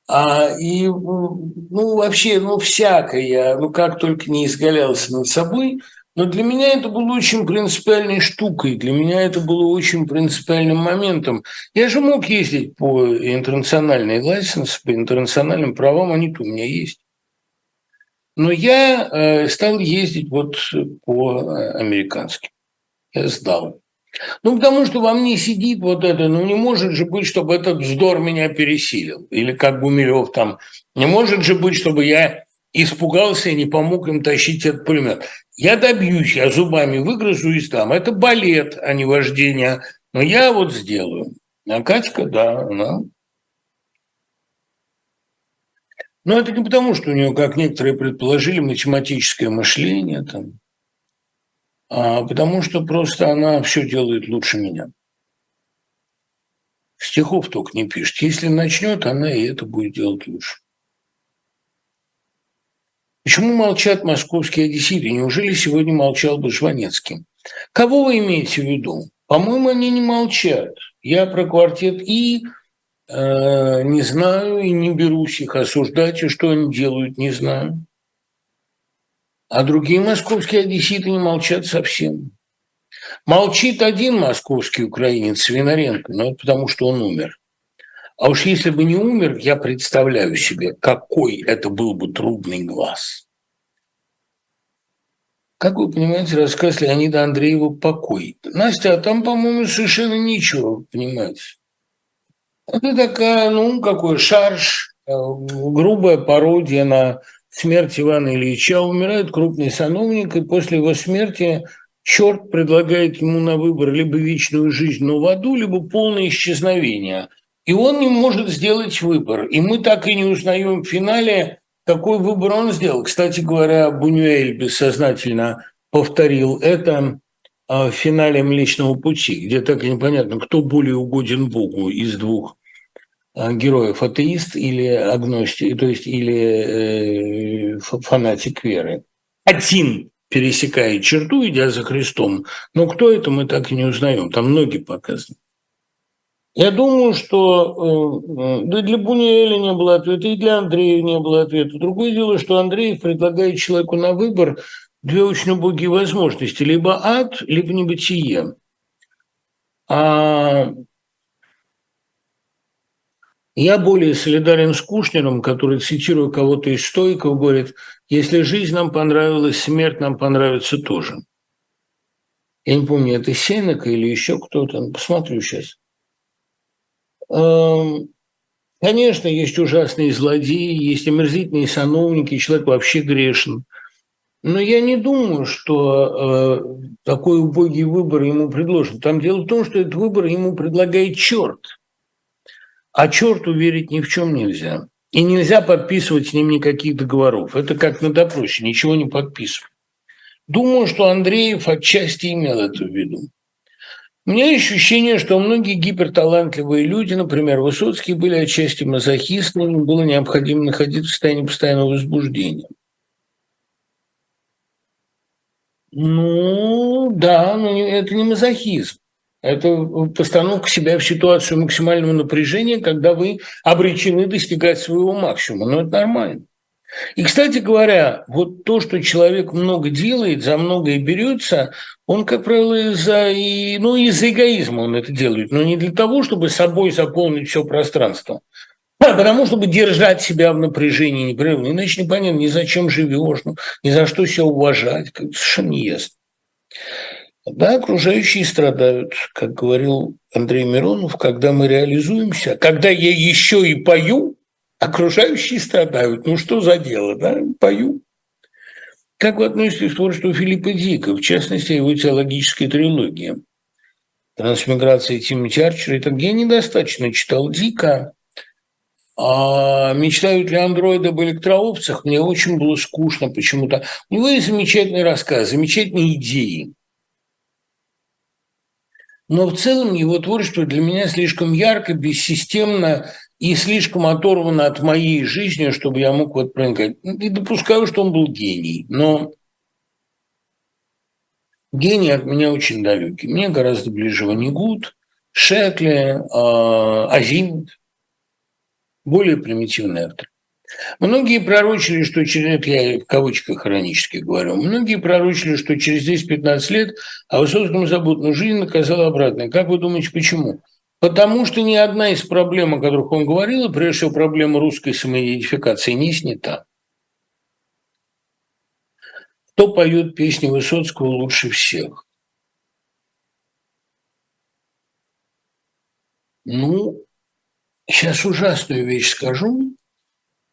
А, и, ну, вообще, ну, всякое, ну, как только не изгалялся над собой, но для меня это было очень принципиальной штукой, для меня это было очень принципиальным моментом. Я же мог ездить по интернациональной лайсенс, по интернациональным правам, они-то у меня есть. Но я э, стал ездить вот по э, американским. Я сдал. Ну, потому что во мне сидит вот это, ну, не может же быть, чтобы этот вздор меня пересилил. Или как Гумилев там, не может же быть, чтобы я испугался и не помог им тащить этот пулемет. Я добьюсь, я зубами выгрызу и там. Это балет, а не вождение. Но я вот сделаю. А Катька, да, она но это не потому, что у нее, как некоторые предположили, математическое мышление, там, потому что просто она все делает лучше меня. Стихов только не пишет. Если начнет, она и это будет делать лучше. Почему молчат московские одесситы? Неужели сегодня молчал бы Жванецкий? Кого вы имеете в виду? По-моему, они не молчат. Я про квартет И э, не знаю и не берусь их осуждать, и что они делают, не знаю. А другие московские одесситы не молчат совсем. Молчит один московский украинец, Свинаренко, но это потому, что он умер. А уж если бы не умер, я представляю себе, какой это был бы трудный глаз. Как вы понимаете, рассказ Леонида Андреева «Покой». Настя, а там, по-моему, совершенно ничего, понимаете. Это такая, ну, какой шарж, э, грубая пародия на смерть Ивана Ильича, умирает крупный сановник, и после его смерти черт предлагает ему на выбор либо вечную жизнь, но в аду, либо полное исчезновение. И он не может сделать выбор. И мы так и не узнаем в финале, какой выбор он сделал. Кстати говоря, Бунюэль бессознательно повторил это в финале Млечного Пути, где так и непонятно, кто более угоден Богу из двух героев, атеист или агностик, то есть или э, фанатик веры. Один пересекает черту, идя за Христом, но кто это, мы так и не узнаем, там ноги показаны. Я думаю, что э, да для Бунюэля не было ответа, и для Андрея не было ответа. Другое дело, что Андреев предлагает человеку на выбор две очень убогие возможности. Либо ад, либо небытие. А я более солидарен с Кушнером, который, цитируя кого-то из стойков, говорит, если жизнь нам понравилась, смерть нам понравится тоже. Я не помню, это Сенека или еще кто-то, посмотрю сейчас. Эм, конечно, есть ужасные злодеи, есть омерзительные сановники, человек вообще грешен. Но я не думаю, что э, такой убогий выбор ему предложен. Там дело в том, что этот выбор ему предлагает черт. А черту верить ни в чем нельзя. И нельзя подписывать с ним никаких договоров. Это как на допросе, ничего не подписывать. Думаю, что Андреев отчасти имел это в виду. У меня ощущение, что многие гиперталантливые люди, например, Высоцкий, были отчасти мазохистами, было необходимо находиться в состоянии постоянного возбуждения. Ну, да, но это не мазохизм. Это постановка себя в ситуацию максимального напряжения, когда вы обречены достигать своего максимума. Но это нормально. И, кстати говоря, вот то, что человек много делает, за многое берется, он, как правило, из-за, ну, из-за эгоизма он это делает, но не для того, чтобы собой заполнить все пространство, а потому чтобы держать себя в напряжении непрерывно. Иначе непонятно, ни зачем живешь, ну, ни за что себя уважать, как совершенно не ясно. Да, окружающие страдают, как говорил Андрей Миронов, когда мы реализуемся, когда я еще и пою, окружающие страдают. Ну что за дело, да, пою. Как вы относитесь к творчеству Филиппа Дика, в частности, его теологической трилогии? Трансмиграция Тимоти Арчера. Это я недостаточно читал Дика. А мечтают ли андроиды об электроовцах? Мне очень было скучно почему-то. У него есть замечательный рассказ, замечательные идеи. Но в целом его творчество для меня слишком ярко, бессистемно и слишком оторвано от моей жизни, чтобы я мог вот проникать. И допускаю, что он был гений, но гений от меня очень далекий. Мне гораздо ближе Ванигут, Шекли, а, Азимут, более примитивный автор. Многие пророчили, что через, это я в кавычках хронически говорю, многие пророчили, что через 10-15 лет о Высоцком забудут, но жизнь наказала обратно. Как вы думаете, почему? Потому что ни одна из проблем, о которых он говорил, прежде всего проблема русской самоидентификации, не снята. Кто поет песни Высоцкого лучше всех? Ну, сейчас ужасную вещь скажу.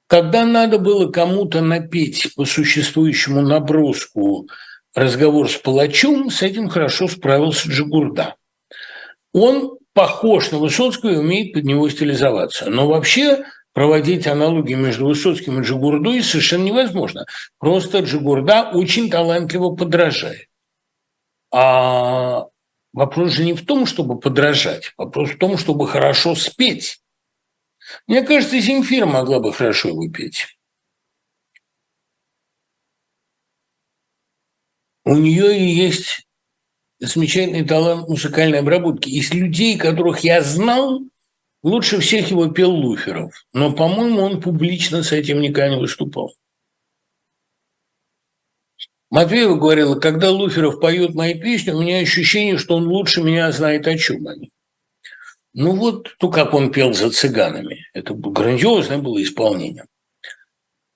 Когда надо было кому-то напеть по существующему наброску разговор с палачом, с этим хорошо справился Джигурда. Он похож на Высоцкого и умеет под него стилизоваться. Но вообще проводить аналогии между Высоцким и Джигурдой совершенно невозможно. Просто Джигурда очень талантливо подражает. А вопрос же не в том, чтобы подражать, вопрос в том, чтобы хорошо спеть. Мне кажется, Земфира могла бы хорошо петь. У нее и есть замечательный талант музыкальной обработки. Из людей, которых я знал, лучше всех его пел Луферов. Но, по-моему, он публично с этим никогда не выступал. Матвеева говорила, когда Луферов поет мои песни, у меня ощущение, что он лучше меня знает, о чем они. Ну вот, то, как он пел за цыганами. Это грандиозное было исполнение.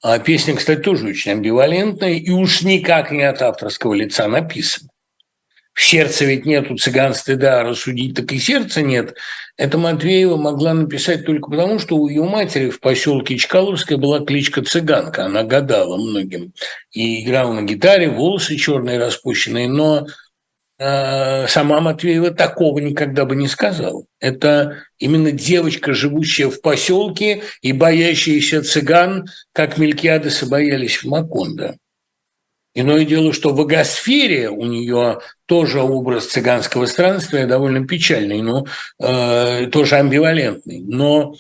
А песня, кстати, тоже очень амбивалентная и уж никак не от авторского лица написана. В сердце ведь нету цыган стыда, рассудить так и сердца нет. Это Матвеева могла написать только потому, что у ее матери в поселке Чкаловская была кличка Цыганка. Она гадала многим и играла на гитаре, волосы черные распущенные, но сама Матвеева такого никогда бы не сказала. Это именно девочка, живущая в поселке и боящаяся цыган, как Мелькиадеса боялись в Макондо. Иное дело, что в Агосфере у нее тоже образ цыганского странствия довольно печальный, но э, тоже амбивалентный. Но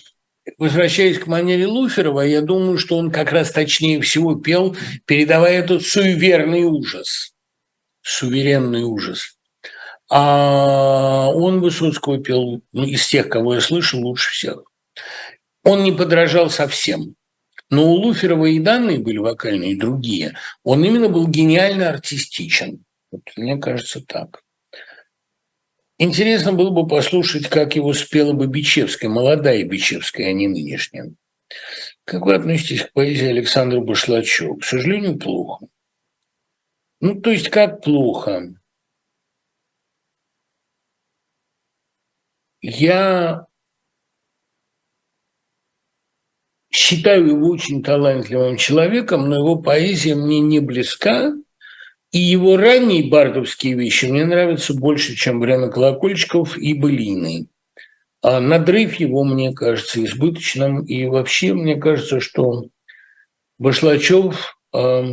возвращаясь к манере Луферова, я думаю, что он как раз точнее всего пел, передавая этот суеверный ужас, суверенный ужас. А он Высоцкого пел ну, из тех, кого я слышал, лучше всех. Он не подражал совсем. Но у Луферова и данные были вокальные, и другие. Он именно был гениально артистичен. Вот, мне кажется, так. Интересно было бы послушать, как его спела бы Бичевская, молодая Бичевская, а не нынешняя. Как вы относитесь к поэзии Александра Башлачева? К сожалению, плохо. Ну, то есть, как плохо? Я считаю его очень талантливым человеком, но его поэзия мне не близка, и его ранние бардовские вещи мне нравятся больше, чем время колокольчиков и былины. А надрыв его, мне кажется, избыточным. И вообще, мне кажется, что Башлачев, э,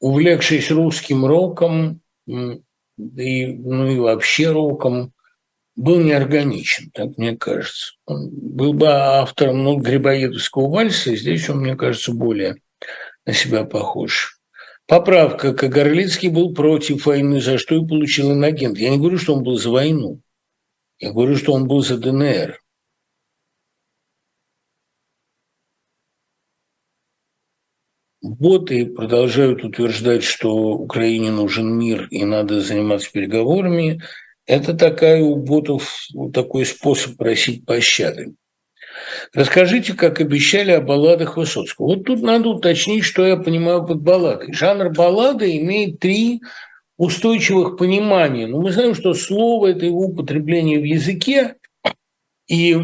увлекшись русским роком, и, ну и вообще роком, был неорганичен, так мне кажется. Он был бы автором ну, Грибоедовского вальса, здесь он, мне кажется, более на себя похож. Поправка. Кагарлицкий был против войны, за что и получил инагент. Я не говорю, что он был за войну. Я говорю, что он был за ДНР. Боты продолжают утверждать, что Украине нужен мир и надо заниматься переговорами. Это такая у ботов такой способ просить пощады. Расскажите, как обещали о балладах Высоцкого. Вот тут надо уточнить, что я понимаю под балладой. Жанр баллады имеет три устойчивых понимания. Но ну, мы знаем, что слово – это его употребление в языке, и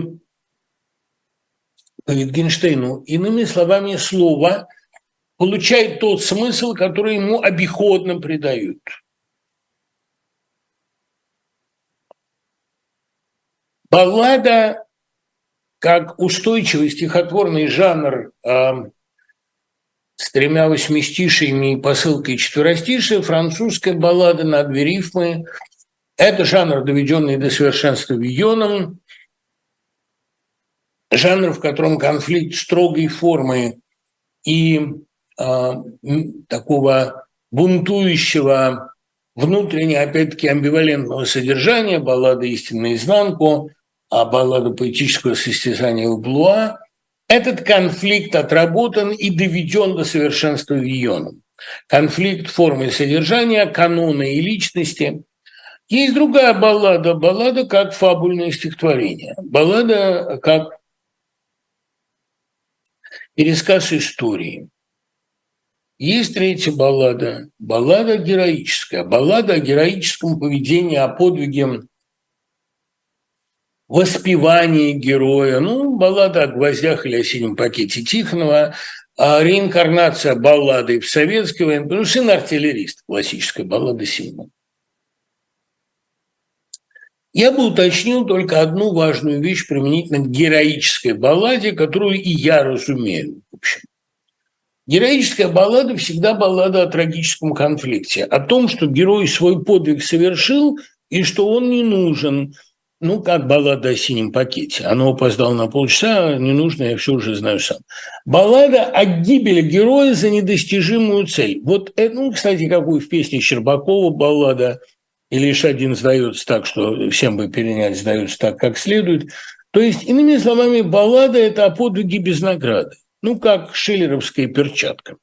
по Wittgensteinu, иными словами, слово получает тот смысл, который ему обиходно придают. Баллада как устойчивый стихотворный жанр э, с тремя восьмистишиями и посылкой четверостишия, французская баллада на две рифмы – это жанр, доведенный до совершенства Вионом, жанр, в котором конфликт строгой формы и э, такого бунтующего, внутренне, опять-таки, амбивалентного содержания, баллады «Истинную наизнанку», а баллада поэтического состязания Блуа, этот конфликт отработан и доведен до совершенства Вионом. Конфликт формы и содержания, канона и личности. Есть другая баллада, баллада как фабульное стихотворение, баллада как пересказ истории. Есть третья баллада, баллада героическая, баллада о героическом поведении, о подвиге воспевание героя, ну, баллада о гвоздях или о синем пакете Тихонова, а реинкарнация баллады в советской войне, ну, сын артиллерист, классическая баллада Симона. Я бы уточнил только одну важную вещь применительно к героической балладе, которую и я разумею. В общем. Героическая баллада всегда баллада о трагическом конфликте, о том, что герой свой подвиг совершил и что он не нужен, ну, как баллада о синем пакете. Оно опоздало на полчаса, не нужно, я все уже знаю сам. Баллада о гибели героя за недостижимую цель. Вот это, ну, кстати, какую в песне Щербакова баллада, и лишь один сдается так, что всем бы перенять, сдается так, как следует. То есть, иными словами, баллада – это о подвиге без награды. Ну, как шиллеровская перчатка.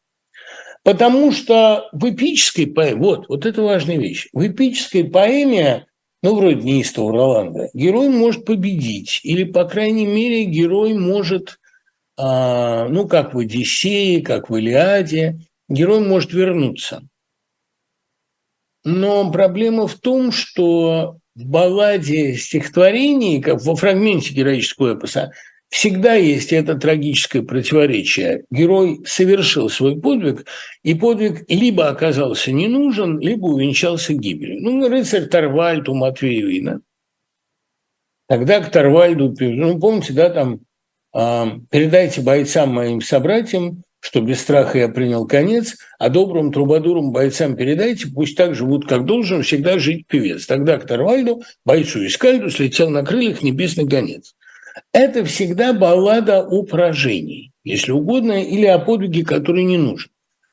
Потому что в эпической поэме, вот, вот это важная вещь, в эпической поэме ну, вроде неистого Роланда, герой может победить, или, по крайней мере, герой может, а, ну, как в Одиссее, как в Илиаде, герой может вернуться. Но проблема в том, что в балладе стихотворений, как во фрагменте героического эпоса, всегда есть это трагическое противоречие. Герой совершил свой подвиг, и подвиг либо оказался не нужен, либо увенчался гибелью. Ну, рыцарь Тарвальд у Матвеевина. Тогда к Тарвальду, ну, помните, да, там, э, передайте бойцам моим собратьям, что без страха я принял конец, а добрым трубадурам бойцам передайте, пусть так живут, как должен всегда жить певец. Тогда к Тарвальду, бойцу Искальду, слетел на крыльях небесный гонец. Это всегда баллада о поражении, если угодно, или о подвиге, который не нужен.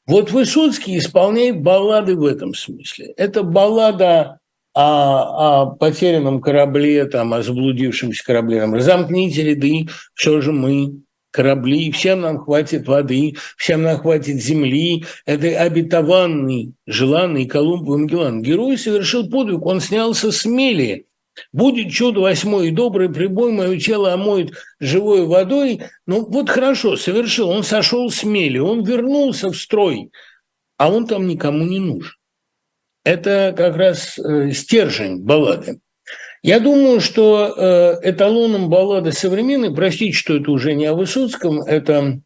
Вот Высоцкий исполняет баллады в этом смысле. Это баллада о, о потерянном корабле, там, о заблудившемся корабле. Там, Разомкните ряды, все же мы, корабли, всем нам хватит воды, всем нам хватит земли. Это обетованный, желанный Колумб Магеллан. Герой совершил подвиг, он снялся с мели. Будет чудо восьмой и добрый прибой, мое тело омоет живой водой. Ну вот хорошо, совершил, он сошел с мели, он вернулся в строй, а он там никому не нужен. Это как раз э, стержень баллады. Я думаю, что э, эталоном баллады современной, простите, что это уже не о Высоцком, это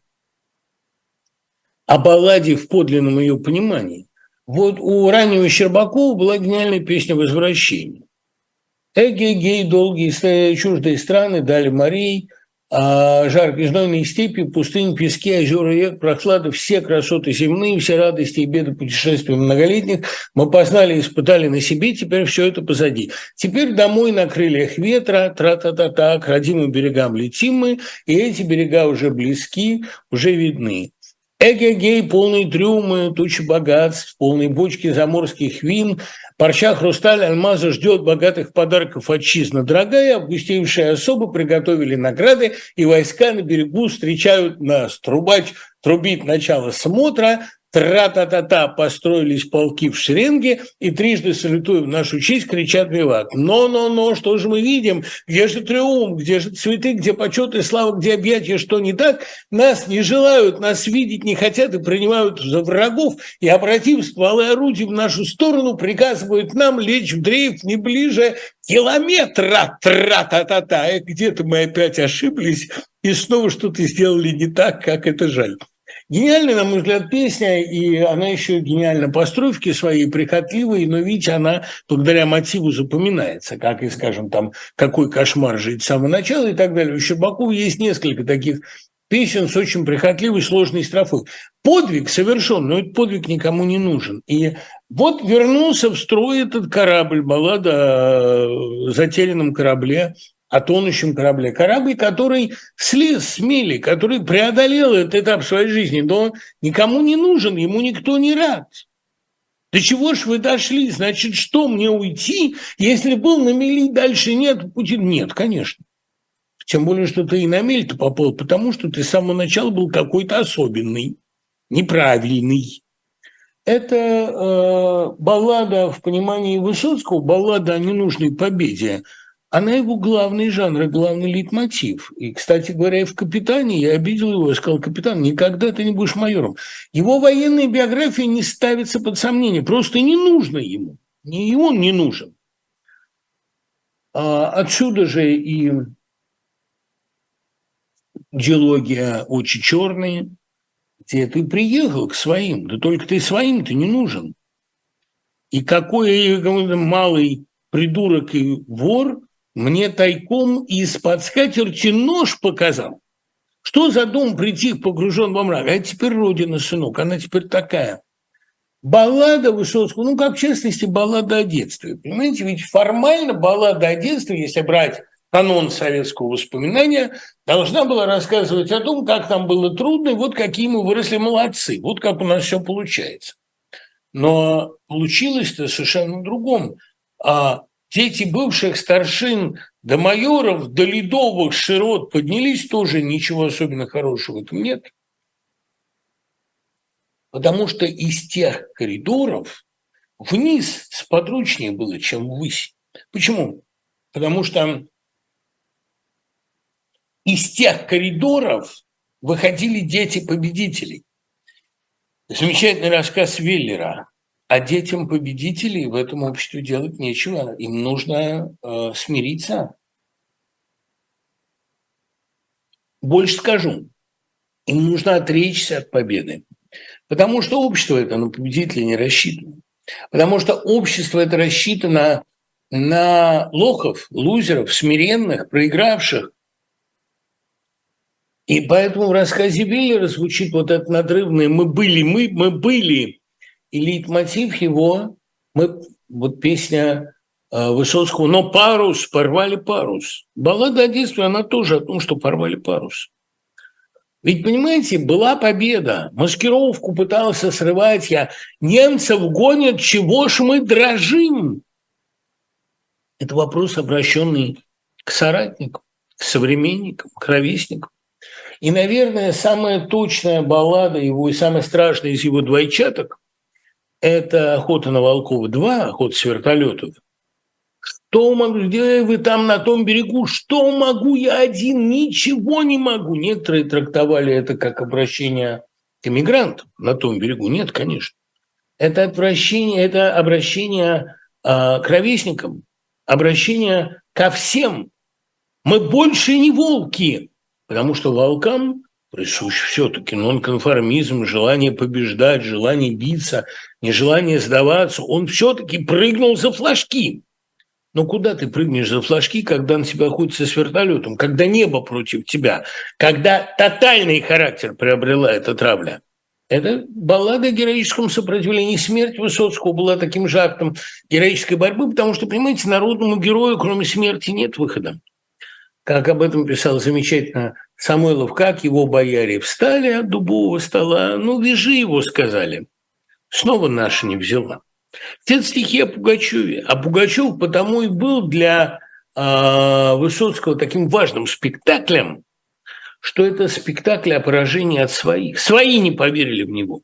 о балладе в подлинном ее понимании. Вот у раннего Щербакова была гениальная песня «Возвращение». Эге-гей, долгие чуждые страны дали морей, а знойные степи, пустыни, пески, озера, рек, прохлада, все красоты земные, все радости и беды путешествий многолетних мы познали испытали на себе, теперь все это позади. Теперь домой на крыльях ветра, тра-та-та-та, к родимым берегам летим мы, и эти берега уже близки, уже видны. Эгегей, полные трюмы, тучи богатств, полные бочки заморских вин, парча, хрусталь, алмаза ждет богатых подарков отчизна. Дорогая, августейшие особы приготовили награды, и войска на берегу встречают нас. Трубач трубит начало смотра, Тра-та-та-та построились полки в шеренге и трижды салютуя в нашу честь кричат «Виват!». Но-но-но, что же мы видим? Где же триумф? Где же цветы? Где почет и слава? Где объятия? Что не так? Нас не желают, нас видеть не хотят и принимают за врагов. И, обратив стволы орудий в нашу сторону, приказывают нам лечь в дрейф не ближе километра. Тра-та-та-та. Где-то мы опять ошиблись и снова что-то сделали не так, как это жаль. Гениальная, на мой взгляд, песня, и она еще гениальна по стройке своей, прихотливой, но, видите, она благодаря мотиву запоминается, как и, скажем, там, «Какой кошмар жить с самого начала» и так далее. У Щербакова есть несколько таких песен с очень прихотливой, сложной строфой. Подвиг совершен, но этот подвиг никому не нужен. И вот вернулся в строй этот корабль, баллада о затерянном корабле, о тонущем корабле. Корабль, который слез с мели, который преодолел этот этап своей жизни, но он никому не нужен, ему никто не рад. До чего ж вы дошли? Значит, что мне уйти, если был на мели, дальше нет пути? Нет, конечно. Тем более, что ты и на мель-то попал, потому что ты с самого начала был какой-то особенный, неправильный. Это э, баллада в понимании Высоцкого, баллада о ненужной победе – она его главный жанр, главный лейтмотив. И, кстати говоря, и в «Капитане» я обидел его, я сказал, «Капитан, никогда ты не будешь майором». Его военная биография не ставится под сомнение, просто не нужно ему, не он не нужен. А отсюда же и диалогия очень черные, где ты приехал к своим, да только ты своим-то не нужен. И какой малый придурок и вор мне тайком из-под скатерти нож показал. Что за дом притих, погружен во мрак? А теперь родина, сынок, она теперь такая. Баллада Высоцкого, ну, как в частности, баллада о детстве. Понимаете, ведь формально баллада о детстве, если брать канон советского воспоминания, должна была рассказывать о том, как там было трудно, и вот какие мы выросли молодцы, вот как у нас все получается. Но получилось-то совершенно другом. А Дети бывших старшин до майоров, до ледовых широт поднялись тоже, ничего особенно хорошего в этом нет. Потому что из тех коридоров вниз сподручнее было, чем ввысь. Почему? Потому что из тех коридоров выходили дети победителей. Замечательный рассказ Веллера а детям победителей в этом обществе делать нечего. Им нужно э, смириться. Больше скажу, им нужно отречься от победы. Потому что общество это на победителей не рассчитано. Потому что общество это рассчитано на лохов, лузеров, смиренных, проигравших. И поэтому в рассказе Виллера звучит вот это надрывное «мы были, мы, мы были». И лейтмотив его, мы, вот песня э, Высоцкого «Но парус, порвали парус». Баллада о детстве, она тоже о том, что порвали парус. Ведь, понимаете, была победа. Маскировку пытался срывать я. Немцев гонят, чего ж мы дрожим? Это вопрос, обращенный к соратникам, к современникам, к ровесникам. И, наверное, самая точная баллада его и самая страшная из его двойчаток – это «Охота на волков 2», «Охота с вертолетов», что могу, где вы там на том берегу? Что могу я один? Ничего не могу. Некоторые трактовали это как обращение к эмигрантам на том берегу. Нет, конечно. Это обращение, это обращение э, к ровесникам, обращение ко всем. Мы больше не волки, потому что волкам присущ все-таки нонконформизм, желание побеждать, желание биться, нежелание сдаваться. Он все-таки прыгнул за флажки. Но куда ты прыгнешь за флажки, когда на тебя охотятся с вертолетом, когда небо против тебя, когда тотальный характер приобрела эта травля? Это баллада о героическом сопротивлении. Смерть Высоцкого была таким же актом героической борьбы, потому что, понимаете, народному герою, кроме смерти, нет выхода. Как об этом писал замечательно Самойлов, как его бояре встали от дубового стола, ну, вяжи его, сказали. Снова наша не взяла. Те стихи о Пугачеве. А Пугачев потому и был для э, Высоцкого таким важным спектаклем, что это спектакль о поражении от своих. Свои не поверили в него.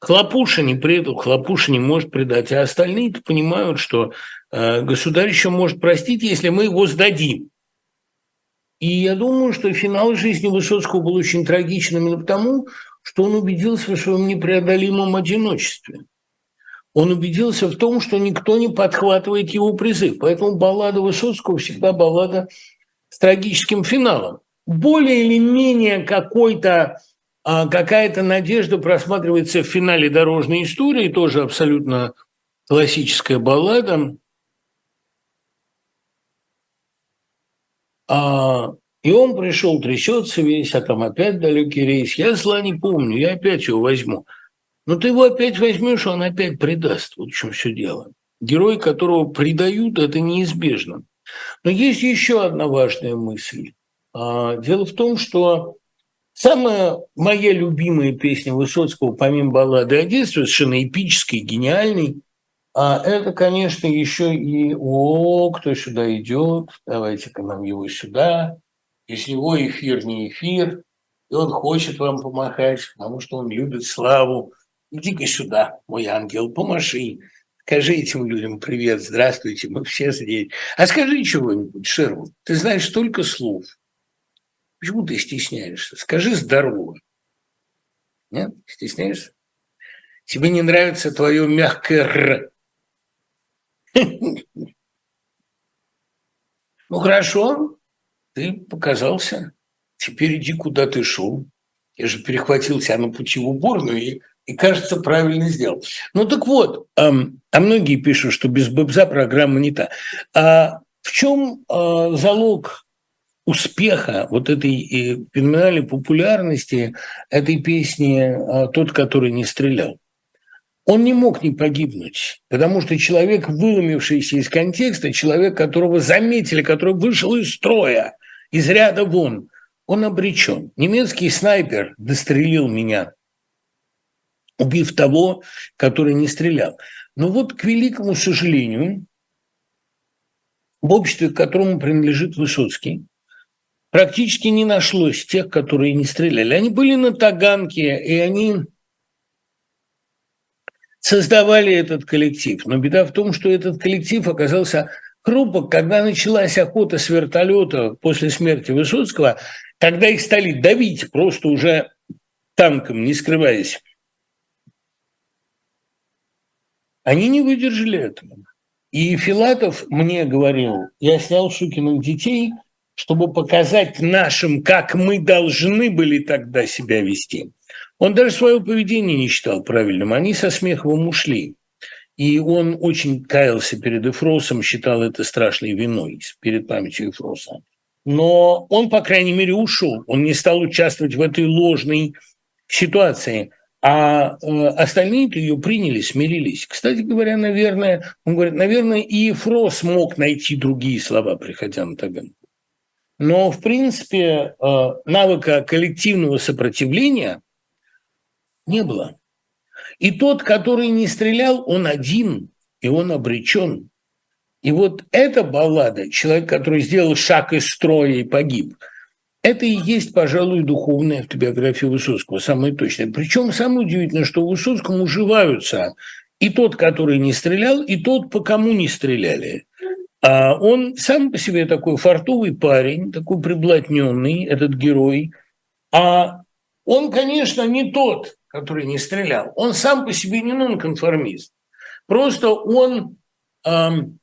Хлопуша не предал, Хлопуша не может предать, а остальные-то понимают, что э, государь еще может простить, если мы его сдадим. И я думаю, что финал жизни Высоцкого был очень трагичным именно потому, что он убедился в своем непреодолимом одиночестве он убедился в том, что никто не подхватывает его призыв. Поэтому баллада Высоцкого всегда баллада с трагическим финалом. Более или менее какой-то а, какая-то надежда просматривается в финале дорожной истории, тоже абсолютно классическая баллада. А, и он пришел, трясется весь, а там опять далекий рейс. Я зла не помню, я опять его возьму. Но ты его опять возьмешь, он опять предаст. Вот в чем все дело. Герой, которого предают, это неизбежно. Но есть еще одна важная мысль. А, дело в том, что самая моя любимая песня Высоцкого, помимо баллады о детстве, совершенно эпической, гениальной, а это, конечно, еще и «О, кто сюда идет? Давайте-ка нам его сюда». Из него эфир не эфир, и он хочет вам помахать, потому что он любит славу иди-ка сюда, мой ангел, помаши, скажи этим людям привет, здравствуйте, мы все здесь. А скажи чего-нибудь, Шервуд, ты знаешь столько слов. Почему ты стесняешься? Скажи здорово. Нет? Стесняешься? Тебе не нравится твое мягкое «р». Ну хорошо, ты показался. Теперь иди, куда ты шел. Я же перехватил тебя на пути в уборную и и, кажется, правильно сделал. Ну так вот, эм, а многие пишут, что без Бобза программа не та. А в чем э, залог успеха вот этой э, феноменальной популярности этой песни э, «Тот, который не стрелял»? Он не мог не погибнуть, потому что человек, выломившийся из контекста, человек, которого заметили, который вышел из строя, из ряда вон, он обречен. Немецкий снайпер дострелил меня убив того, который не стрелял. Но вот, к великому сожалению, в обществе, к которому принадлежит Высоцкий, практически не нашлось тех, которые не стреляли. Они были на Таганке, и они создавали этот коллектив. Но беда в том, что этот коллектив оказался хрупок, когда началась охота с вертолета после смерти Высоцкого, когда их стали давить просто уже танком, не скрываясь Они не выдержали этого. И Филатов мне говорил, я снял Шукиных детей, чтобы показать нашим, как мы должны были тогда себя вести. Он даже свое поведение не считал правильным. Они со Смеховым ушли. И он очень каялся перед Эфросом, считал это страшной виной перед памятью Эфроса. но он, по крайней мере, ушел. Он не стал участвовать в этой ложной ситуации. А э, остальные-то ее приняли, смирились. Кстати говоря, наверное, он говорит, наверное, и Фрос мог найти другие слова, приходя на Таганку. Но, в принципе, э, навыка коллективного сопротивления не было. И тот, который не стрелял, он один, и он обречен. И вот эта баллада, человек, который сделал шаг из строя и погиб, это и есть, пожалуй, духовная автобиография Высоцкого, самая точная. Причем самое удивительное, что Высоцкому уживаются и тот, который не стрелял, и тот, по кому не стреляли. А он сам по себе такой фартовый парень, такой приблотненный, этот герой. А он, конечно, не тот, который не стрелял. Он сам по себе не нонконформист. Просто он эм,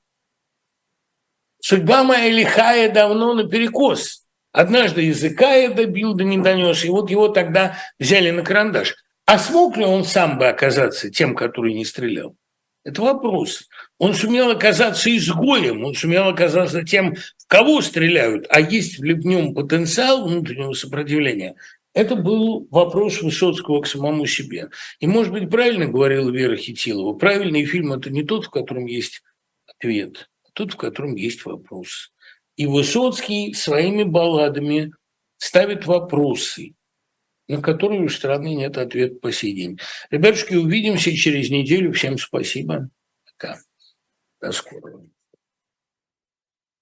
Судьба моя лихая давно наперекос. Однажды языка я добил, да не донес, и вот его тогда взяли на карандаш. А смог ли он сам бы оказаться тем, который не стрелял? Это вопрос. Он сумел оказаться изгоем, он сумел оказаться тем, в кого стреляют, а есть в нем потенциал внутреннего сопротивления. Это был вопрос Высоцкого к самому себе. И, может быть, правильно говорила Вера Хитилова, правильный фильм – это не тот, в котором есть ответ, тот, в котором есть вопрос. И Высоцкий своими балладами ставит вопросы, на которые у страны нет ответа по сей день. Ребятушки, увидимся через неделю. Всем спасибо. Пока. До скорого.